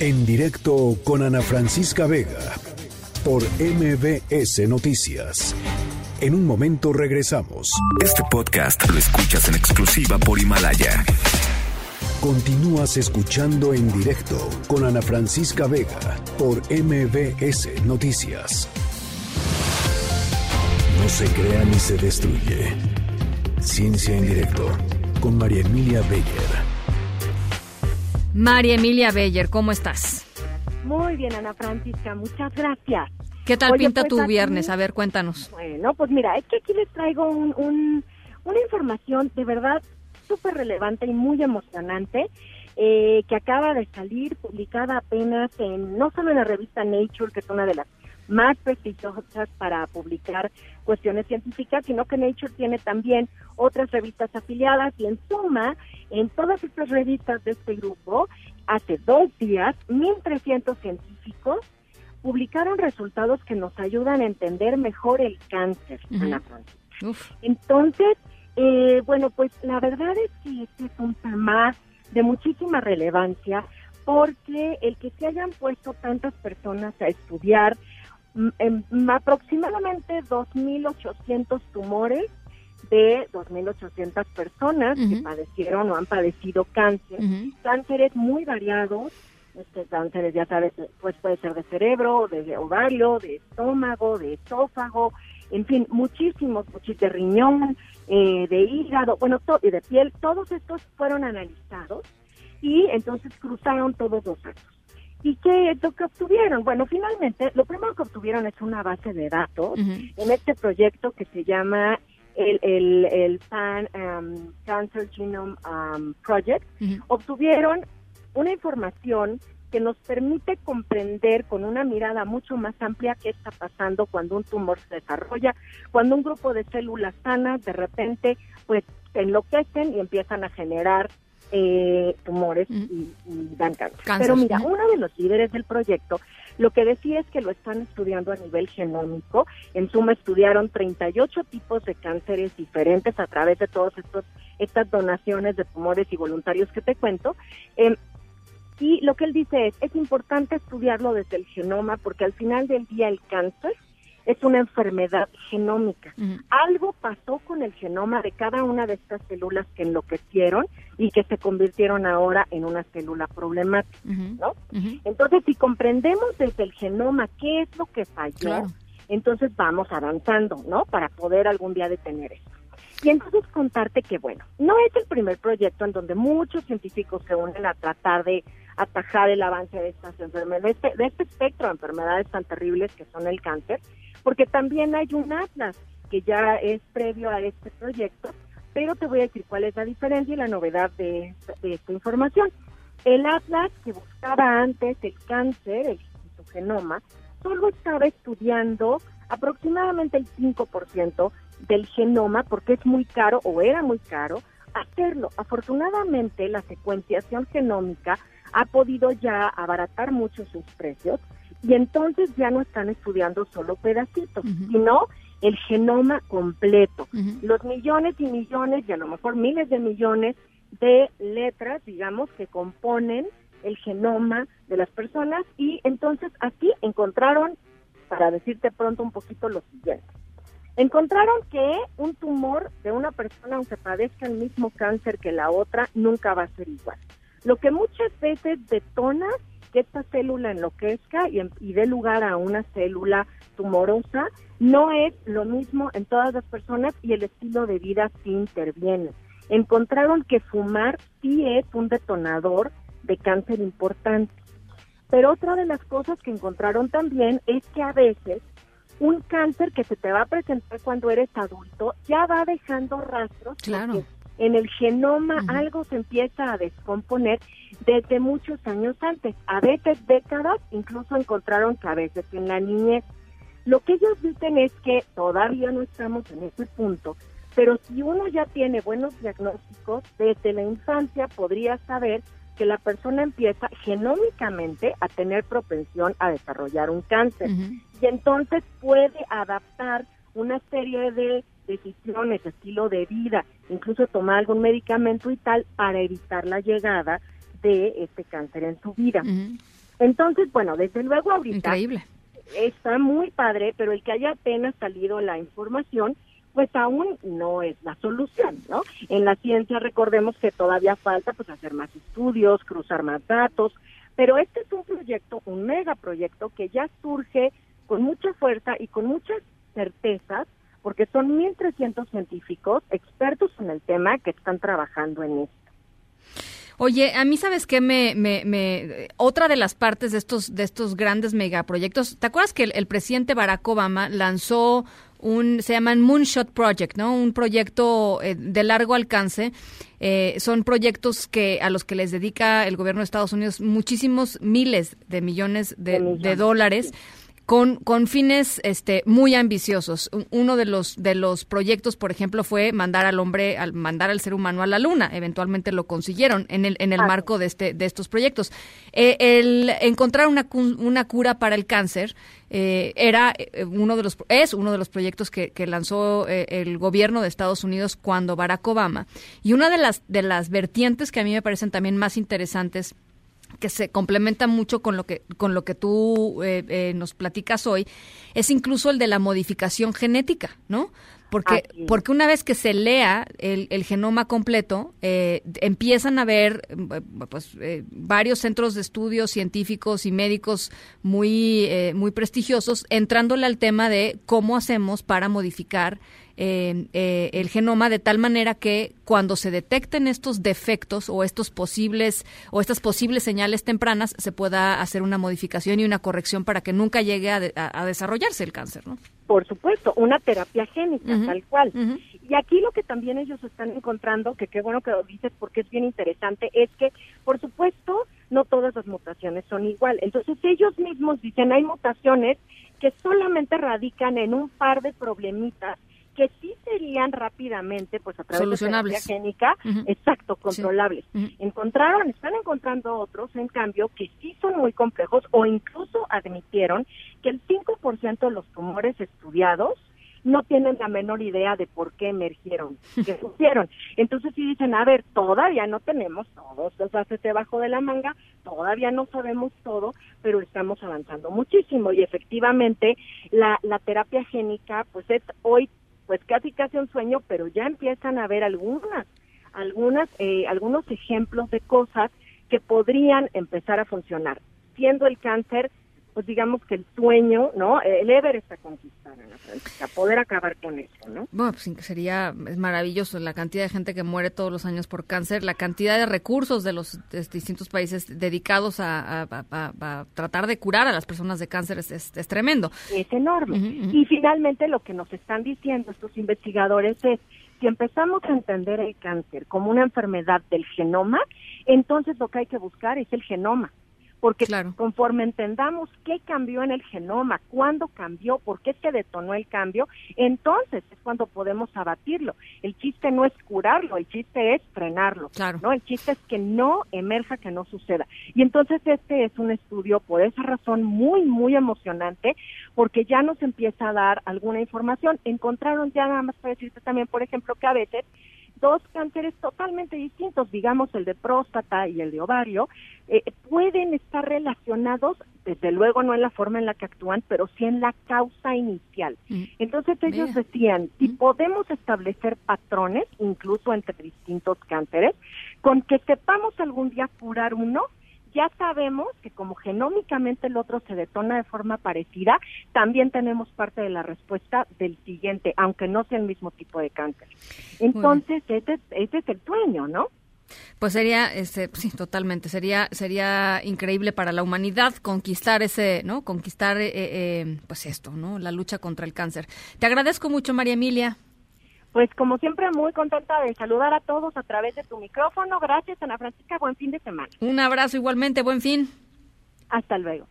En directo con Ana Francisca Vega por MBS Noticias. En un momento regresamos. Este podcast lo escuchas en exclusiva por Himalaya. Continúas escuchando en directo con Ana Francisca Vega por MBS Noticias. No se crea ni se destruye. Ciencia en directo con María Emilia Beyer. María Emilia Beyer, ¿cómo estás? Muy bien, Ana Francisca, muchas gracias. ¿Qué tal Oye, pinta pues tu aquí- viernes? A ver, cuéntanos. Bueno, pues mira, es que aquí les traigo un, un- una información de verdad súper relevante y muy emocionante eh, que acaba de salir, publicada apenas en, no solo en la revista Nature, que es una de las más prestigiosas para publicar cuestiones científicas, sino que Nature tiene también otras revistas afiliadas y en suma, en todas estas revistas de este grupo, hace dos días, 1.300 científicos publicaron resultados que nos ayudan a entender mejor el cáncer, Ujú. Ana Francisca. Uf. Entonces, eh, bueno, pues la verdad es que este es un tema de muchísima relevancia porque el que se hayan puesto tantas personas a estudiar mm, em, aproximadamente 2.800 tumores de 2.800 personas que padecieron o han padecido cáncer, Ujú. cánceres muy variados, este cánceres ya sabes, pues puede ser de cerebro, de ovario, de estómago, de esófago, en fin, muchísimos, muchísimos de riñón, eh, de hígado, bueno, y de piel, todos estos fueron analizados y entonces cruzaron todos los datos. ¿Y qué es lo que obtuvieron? Bueno, finalmente, lo primero que obtuvieron es una base de datos en este proyecto que se llama el, el, el Pan um, Cancer Genome um, Project. Obtuvieron una información que nos permite comprender con una mirada mucho más amplia qué está pasando cuando un tumor se desarrolla, cuando un grupo de células sanas de repente pues se enloquecen y empiezan a generar eh, tumores y, y dan cáncer. Cáncer, Pero mira, uno de los líderes del proyecto lo que decía es que lo están estudiando a nivel genómico. En suma, estudiaron 38 tipos de cánceres diferentes a través de todas estas donaciones de tumores y voluntarios que te cuento. Em, y lo que él dice es, es importante estudiarlo desde el genoma porque al final del día el cáncer es una enfermedad genómica. Algo pasó con el genoma de cada una de estas células que enloquecieron y que se convirtieron ahora en una célula problemática, ¿no? Entonces, si comprendemos desde el genoma qué es lo que falló, Claro. entonces vamos avanzando, ¿no? Para poder algún día detener eso. Y entonces contarte que, bueno, no es el primer proyecto en donde muchos científicos se unen a tratar de atajar el avance de estas enfermedades, de este, de este espectro de enfermedades tan terribles que son el cáncer, porque también hay un atlas que ya es previo a este proyecto, pero te voy a decir cuál es la diferencia y la novedad de esta información. El atlas que buscaba antes el cáncer, el, su genoma, solo estaba estudiando aproximadamente el 5% del genoma porque es muy caro o era muy caro hacerlo. Afortunadamente la secuenciación genómica ha podido ya abaratar mucho sus precios y entonces ya no están estudiando solo pedacitos, sino el genoma completo. Los millones y millones y a lo mejor miles de millones de letras, digamos, que componen el genoma de las personas y entonces aquí encontraron, para decirte pronto un poquito lo siguiente, encontraron que un tumor de una persona, aunque padezca el mismo cáncer que la otra, nunca va a ser igual. Lo que muchas veces detona que esta célula enloquezca y, y dé lugar a una célula tumorosa no es lo mismo en todas las personas y el estilo de vida sí interviene. Encontraron que fumar sí es un detonador de cáncer importante. Pero otra de las cosas que encontraron también es que a veces un cáncer que se te va a presentar cuando eres adulto ya va dejando rastros Claro. porque en el genoma algo se empieza a descomponer desde muchos años antes, a veces décadas, incluso encontraron que a veces en la niñez. Lo que ellos dicen es que todavía no estamos en ese punto, pero si uno ya tiene buenos diagnósticos, desde la infancia podría saber que la persona empieza genómicamente a tener propensión a desarrollar un cáncer. Y entonces puede adaptar una serie de decisiones, estilo de vida, incluso tomar algún medicamento y tal para evitar la llegada de este cáncer en su vida. Entonces, bueno, desde luego ahorita Increíble. está muy padre, pero el que haya apenas salido la información, pues aún no es la solución, ¿no? En la ciencia recordemos que todavía falta pues hacer más estudios, cruzar más datos, pero este es un proyecto, un megaproyecto que ya surge con mucha fuerza y con muchas certezas, porque son 1.300 científicos expertos en el tema que están trabajando en esto. Oye, a mí sabes qué me, me, me- otra de las partes de estos de estos grandes megaproyectos. ¿Te acuerdas que el, el presidente Barack Obama lanzó un se llaman Moonshot Project, ¿no? Un proyecto eh, de largo alcance. Eh, son proyectos que a los que les dedica el gobierno de Estados Unidos muchísimos miles de millones de, de dólares con, con fines este, muy ambiciosos. Un- Uno de los, de los proyectos, por ejemplo, fue mandar al hombre, al mandar al ser humano a la luna. Eventualmente lo consiguieron en el, en el marco de, este, de estos proyectos. Eh, el encontrar una, una cura para el cáncer eh, era eh, uno de los, es uno de los proyectos que, que lanzó eh, el gobierno de Estados Unidos cuando Barack Obama. Y una de las, de las vertientes que a mí me parecen también más interesantes que se complementa mucho con lo que con lo que tú eh, eh, nos platicas hoy es incluso el de la modificación genética, ¿no? Porque, es. porque una vez que se lea el, el genoma completo, eh, empiezan a haber eh, pues, eh, varios centros de estudios científicos y médicos muy, eh, muy prestigiosos entrándole al tema de cómo hacemos para modificar eh, el genoma de tal manera que cuando se detecten estos defectos o estos posibles o estas posibles señales tempranas se pueda hacer una modificación y una corrección para que nunca llegue a, de- a- a desarrollarse el cáncer, ¿no? Por supuesto, una terapia génica, tal cual. Y aquí lo que también ellos están encontrando, que qué bueno que lo dices porque es bien interesante, es que, por supuesto, no todas las mutaciones son igual. Entonces ellos mismos dicen, hay mutaciones que solamente radican en un par de problemitas que sí serían rápidamente, pues a través de Solucionables. terapia génica, exacto, controlables. Encontraron, están encontrando otros, en cambio, que sí son muy complejos o incluso admitieron que el 5% de los tumores estudiados no tienen la menor idea de por qué emergieron, que surgieron. Entonces sí dicen, a ver, todavía no tenemos todos los haces debajo de la manga, todavía no sabemos todo, pero estamos avanzando muchísimo y efectivamente la, la terapia génica pues es hoy pues casi casi un sueño, pero ya empiezan a haber algunas algunas eh, algunos ejemplos de cosas que podrían empezar a funcionar, siendo el cáncer pues digamos que el sueño, ¿no? El Everest a conquistar, Ana Francisca, poder acabar con eso, ¿no? Bueno, pues sería es maravilloso la cantidad de gente que muere todos los años por cáncer, la cantidad de recursos de los de distintos países dedicados a, a- a- a tratar de curar a las personas de cáncer es, es- es tremendo. es enorme. Y finalmente lo que nos están diciendo estos investigadores es, si empezamos a entender el cáncer como una enfermedad del genoma, entonces lo que hay que buscar es el genoma. Porque conforme entendamos qué cambió en el genoma, cuándo cambió, por qué se detonó el cambio, entonces es cuando podemos abatirlo. El chiste no es curarlo, el chiste es frenarlo. ¿no? El chiste es que no emerja, que no suceda. Y entonces este es un estudio por esa razón muy, muy emocionante, porque ya nos empieza a dar alguna información. Encontraron ya nada más para decirte también, por ejemplo, que a veces dos cánceres totalmente distintos, digamos el de próstata y el de ovario, eh, pueden estar relacionados, desde luego no en la forma en la que actúan, pero sí en la causa inicial. Entonces ellos decían, si podemos establecer patrones, incluso entre distintos cánceres, con que sepamos algún día curar uno, ya sabemos que como genómicamente el otro se detona de forma parecida, también tenemos parte de la respuesta del siguiente, aunque no sea el mismo tipo de cáncer. Entonces, ese, es- ese es el sueño, ¿no? Pues sería, este, sí, totalmente, sería, sería increíble para la humanidad conquistar ese, ¿no? Conquistar, eh, eh, pues esto, ¿no? La lucha contra el cáncer. Te agradezco mucho, María Emilia. Pues como siempre, muy contenta de saludar a todos a través de tu micrófono. Gracias, Ana Francisca. Buen fin de semana. Un abrazo igualmente, buen fin. Hasta luego.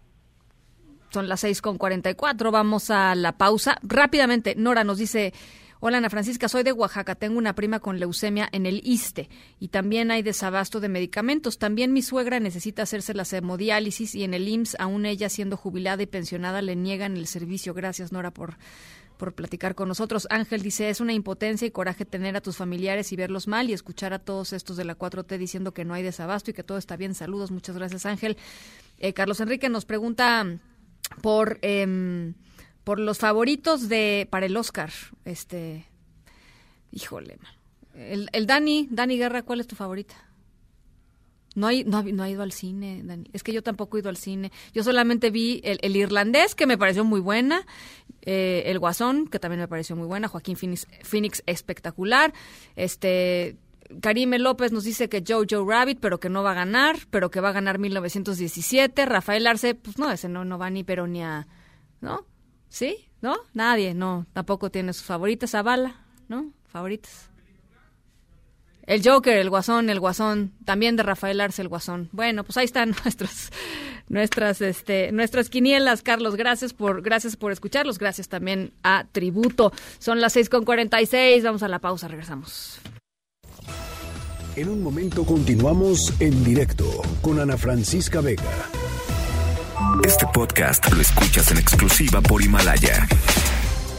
Son las seis con cuarenta y cuatro. Vamos a la pausa. Rápidamente, Nora nos dice. Hola Ana Francisca, soy de Oaxaca, tengo una prima con leucemia en el ISTE y también hay desabasto de medicamentos. También mi suegra necesita hacerse la hemodiálisis y en el IMSS, aún ella siendo jubilada y pensionada, le niegan el servicio. Gracias Nora por, por platicar con nosotros. Ángel dice, es una impotencia y coraje tener a tus familiares y verlos mal y escuchar a todos estos de la 4T diciendo que no hay desabasto y que todo está bien. Saludos, muchas gracias Ángel. Eh, Carlos Enrique nos pregunta por, em, por los favoritos de para el Oscar. Este, híjole, man. El, el Dani, Dani Guerra, ¿cuál es tu favorita? No, hay, no, no ha ido al cine, Dani. Es que yo tampoco he ido al cine. Yo solamente vi el, el irlandés, que me pareció muy buena. eh, el Guasón, que también me pareció muy buena. Joaquín Phoenix, Phoenix espectacular. Este. Karime López nos dice que Jojo Rabbit, pero que no va a ganar, pero que va a ganar 1917. Rafael Arce, pues no, ese no, no va ni pero ni a... ¿No? ¿Sí? ¿No? Nadie, no. Tampoco tiene sus favoritas. Zavala, ¿no? Favoritas. El Joker, el Guasón, el Guasón, también de Rafael Arce, el Guasón. Bueno, pues ahí están nuestros, nuestras, este, nuestras quinielas, Carlos. Gracias por, gracias por escucharlos. Gracias también a Tributo. Son las seis con cuarenta y seis. Vamos a la pausa, regresamos. En un momento continuamos en directo con Ana Francisca Vega. Este podcast lo escuchas en exclusiva por Himalaya.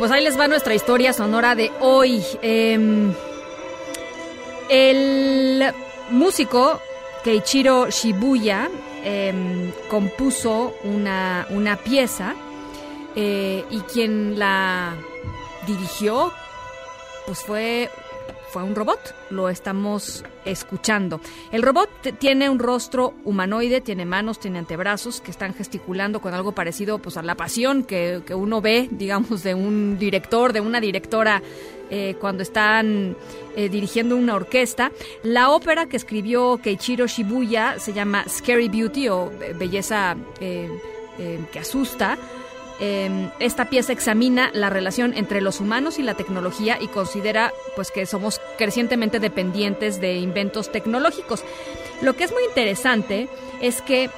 Pues ahí les va nuestra historia sonora de hoy. Eh, el músico Keiichiro Shibuya eh, compuso una, una pieza eh, y quien la dirigió pues fue fue un robot, lo estamos escuchando. El robot tiene un rostro humanoide, tiene manos, tiene antebrazos que están gesticulando con algo parecido pues a la pasión que, que uno ve, digamos, de un director, de una directora eh, cuando están eh, dirigiendo una orquesta. La ópera que escribió Keiichiro Shibuya se llama Scary Beauty o Belleza eh, eh, que asusta. Eh, esta pieza examina la relación entre los humanos y la tecnología y considera pues que somos crecientemente dependientes de inventos tecnológicos. Lo que es muy interesante es que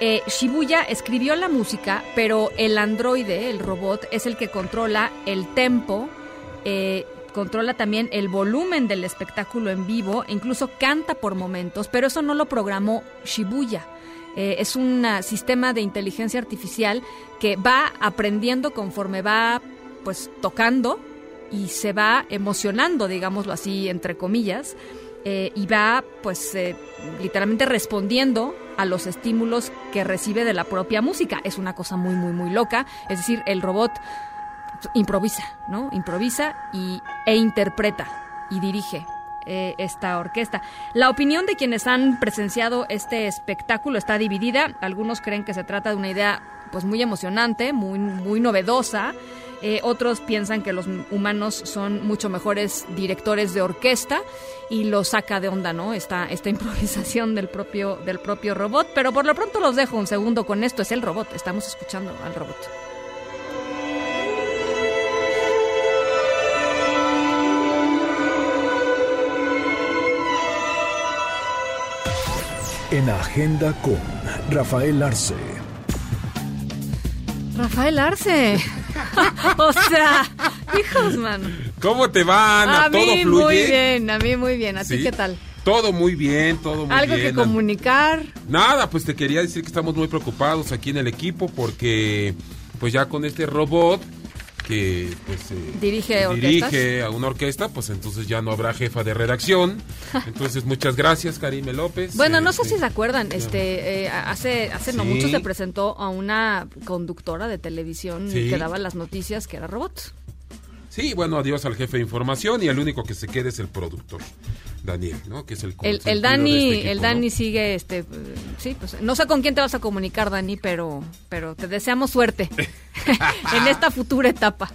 eh, Shibuya escribió la música, pero el androide, el robot, es el que controla el tempo, eh, controla también el volumen del espectáculo en vivo, e incluso canta por momentos, pero eso no lo programó Shibuya. Eh, es un ah, sistema de inteligencia artificial que va aprendiendo conforme va pues tocando y se va emocionando, digámoslo así, entre comillas, eh, y va pues eh, literalmente respondiendo a los estímulos que recibe de la propia música. Es una cosa muy, muy, muy loca. Es decir, el robot improvisa, ¿no? Improvisa y, e interpreta y dirige eh, esta orquesta. La opinión de quienes han presenciado este espectáculo está dividida. Algunos creen que se trata de una idea pues muy emocionante, muy, muy novedosa. Eh, otros piensan que los humanos son mucho mejores directores de orquesta y lo saca de onda, ¿no? Esta, esta improvisación del propio, del propio robot. Pero por lo pronto los dejo un segundo con esto. Es el robot. Estamos escuchando al robot. En Agenda con Rafael Arce. Rafael Arce. o sea, hijos, mano. ¿Cómo te va, Ana? A ¿Todo mí fluye? muy bien, a mí muy bien. ¿A ti Sí. qué tal? Todo muy bien, todo muy ¿Algo bien. que comunicar? Nada, pues te quería decir que estamos muy preocupados aquí en el equipo porque pues ya con este robot que pues eh, Dirige dirige a una orquesta, pues entonces ya no habrá jefa de redacción. Entonces muchas gracias, Karime López. Bueno, no sé Este, si se acuerdan, este, eh, hace, hace no mucho se presentó a una conductora de televisión Sí. que daba las noticias que era robot. Sí, bueno, adiós al jefe de información y el único que se queda es el productor, Daniel, ¿no? Que es el El, el de Dani, este equipo, el ¿no? Dani sigue, este, sí, pues no sé con quién te vas a comunicar, Dani, pero, pero te deseamos suerte en esta futura etapa.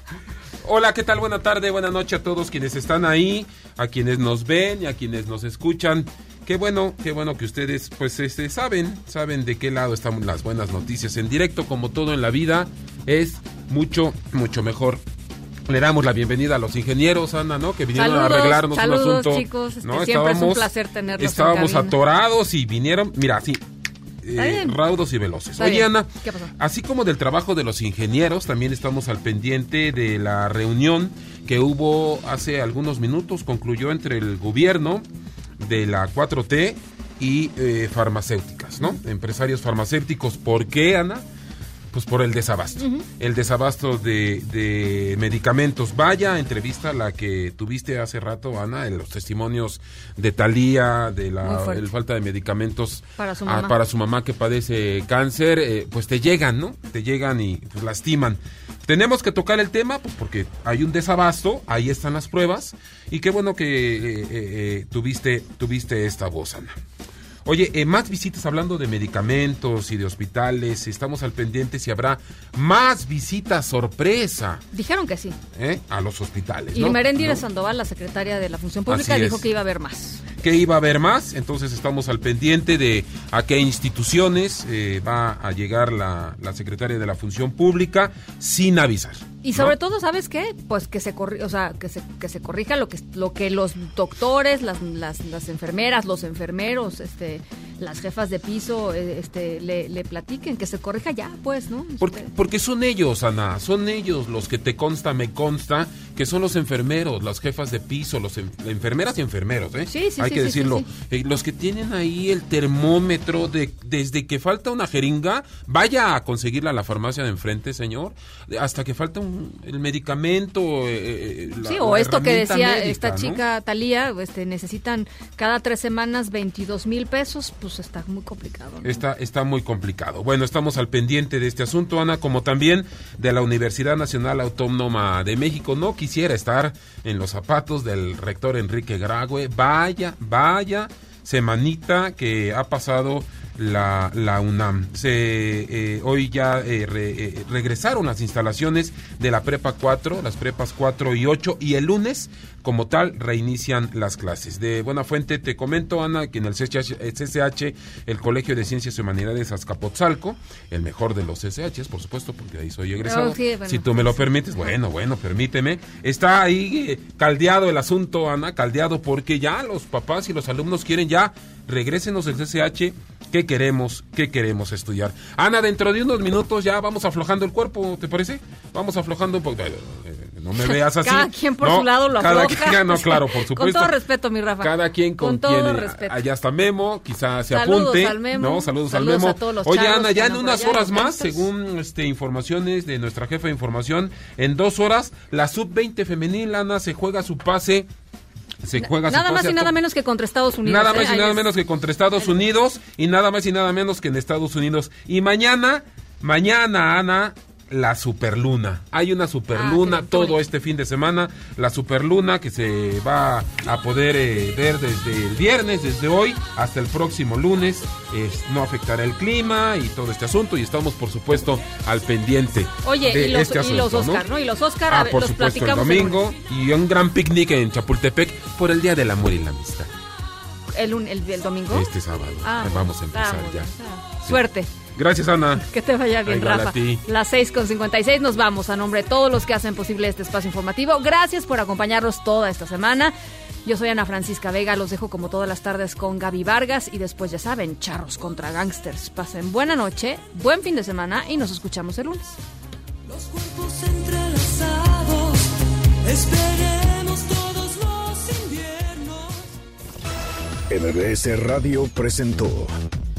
Hola, ¿qué tal? Buena tarde, buena noche a todos quienes están ahí, a quienes nos ven y a quienes nos escuchan. Qué bueno, qué bueno que ustedes pues este saben, saben de qué lado están las buenas noticias en directo, como todo en la vida, es mucho mucho mejor Le damos la bienvenida a los ingenieros, Ana, ¿no? Que vinieron Saludos, a arreglarnos saludos, un asunto. chicos. Este, ¿no? siempre es un placer tenerlos en Estábamos atorados y vinieron, mira, sí, eh, raudos y veloces. Está Oye, bien. Ana, ¿Qué pasó? así como del trabajo de los ingenieros, también estamos al pendiente de la reunión que hubo hace algunos minutos, concluyó entre el gobierno de la 4T y eh, farmacéuticas, ¿no? Empresarios farmacéuticos. ¿Por qué, Ana? Pues por el desabasto. El desabasto de, de medicamentos. Vaya entrevista la que tuviste hace rato, Ana, en los testimonios de Talía, de la el falta de medicamentos Para su mamá. para su mamá que padece cáncer, eh, pues te llegan, ¿no? Te llegan y pues, lastiman. Tenemos que tocar el tema, pues porque hay un desabasto, ahí están las pruebas, y qué bueno que eh, eh, eh, tuviste, tuviste esta voz, Ana. Oye, eh, más visitas hablando de medicamentos y de hospitales, estamos al pendiente si habrá más visitas sorpresa Dijeron que sí. ¿eh? a los hospitales. Y ¿no? Merendira ¿No? Sandoval, la secretaria de la Función Pública, Así dijo es. que iba a haber más. que iba a haber más, entonces estamos al pendiente de a qué instituciones eh, va a llegar la, la secretaria de la Función Pública sin avisar. Y sobre todo, ¿sabes qué? Pues que se corri o sea, que se, que se corrija lo que lo que los doctores, las, las, las enfermeras, los enfermeros, este, las jefas de piso, eh, este, le, le platiquen, que se corrija ya, pues, ¿no? Porque, porque son ellos, Ana, son ellos los que te consta, me consta, que son los enfermeros, las jefas de piso, los en- enfermeras y enfermeros, ¿eh? Sí, sí, Hay sí, que sí, decirlo. sí, Eh, los que tienen ahí el termómetro de desde que falta una jeringa, vaya a conseguirla a la farmacia de enfrente, señor, hasta que falta un- el medicamento. eh, eh, la- Sí, o esto que decía médica, esta ¿no? chica Talía, este, necesitan cada tres semanas 22 mil pesos, pues está muy complicado. ¿no? Está, está muy complicado. Bueno, estamos al pendiente de este asunto, Ana, como también de la Universidad Nacional Autónoma de México. No quisiera estar en los zapatos del rector Enrique Grague. Vaya, vaya semanita que ha pasado la, la UNAM. Se, eh, hoy ya eh, re- eh, regresaron las instalaciones de la Prepa 4, las Prepas 4 y 8, y el lunes, como tal, reinician las clases. De buena fuente te comento, Ana, que en el CCH, el CCH, el Colegio de Ciencias y Humanidades Azcapotzalco, el mejor de los CCHs, por supuesto, porque ahí soy egresado. Oh, bueno. si tú me lo permites, bueno, bueno, permíteme. Está ahí caldeado el asunto, Ana, caldeado, porque ya los papás y los alumnos quieren ya regrésenos el CCH. ¿Qué queremos? ¿Qué queremos estudiar? Ana, dentro de unos minutos ya vamos aflojando el cuerpo, ¿te parece? Vamos aflojando un poco. Eh, No me veas así. Cada quien por No, su lado lo cada afloja. quien- no, claro, por Con supuesto. todo respeto, mi Rafa. Cada quien con, todo quien, eh, respeto. Allá está Memo, quizás se Saludos apunte. al Memo, No, saludos, saludos al Memo. a todos los Oye, Ana, ya en unas horas más, según este informaciones de nuestra jefa de información, en dos horas, la sub-20 femenil, Ana, se juega su pase. Se juega Nada más y nada menos que contra Estados Unidos. Nada ¿eh? más y Ahí nada es. menos que contra Estados Unidos y nada más y nada menos que en Estados Unidos. Y mañana, mañana, Ana, la superluna. Hay una superluna Ah, todo este fin de semana. La superluna que se va a poder eh, ver desde el viernes, desde hoy hasta el próximo lunes. Es- no afectará el clima y todo este asunto. Y estamos, por supuesto, al pendiente. Oye, de y los, este y los asunto, ¿no? Oscar, ¿no? Y los Oscar, Ah, a ver, por los supuesto, el domingo y un gran picnic en Chapultepec por el Día del Amor y la Amistad. El, el, el domingo. Este sábado. Ah, Vamos a empezar vamos, ya. ah. Suerte. Gracias, Ana. Que te vaya bien, Igual a Rafa. ti. Las 6 con 56 nos vamos a nombre de todos los que hacen posible este espacio informativo. Gracias por acompañarnos toda esta semana. Yo soy Ana Francisca Vega, los dejo como todas las tardes con Gaby Vargas y después ya saben, charros contra gangsters. Pasen buena noche, buen fin de semana y nos escuchamos el lunes. Los cuerpos entrelazados, esperemos todos los inviernos. MBS Radio presentó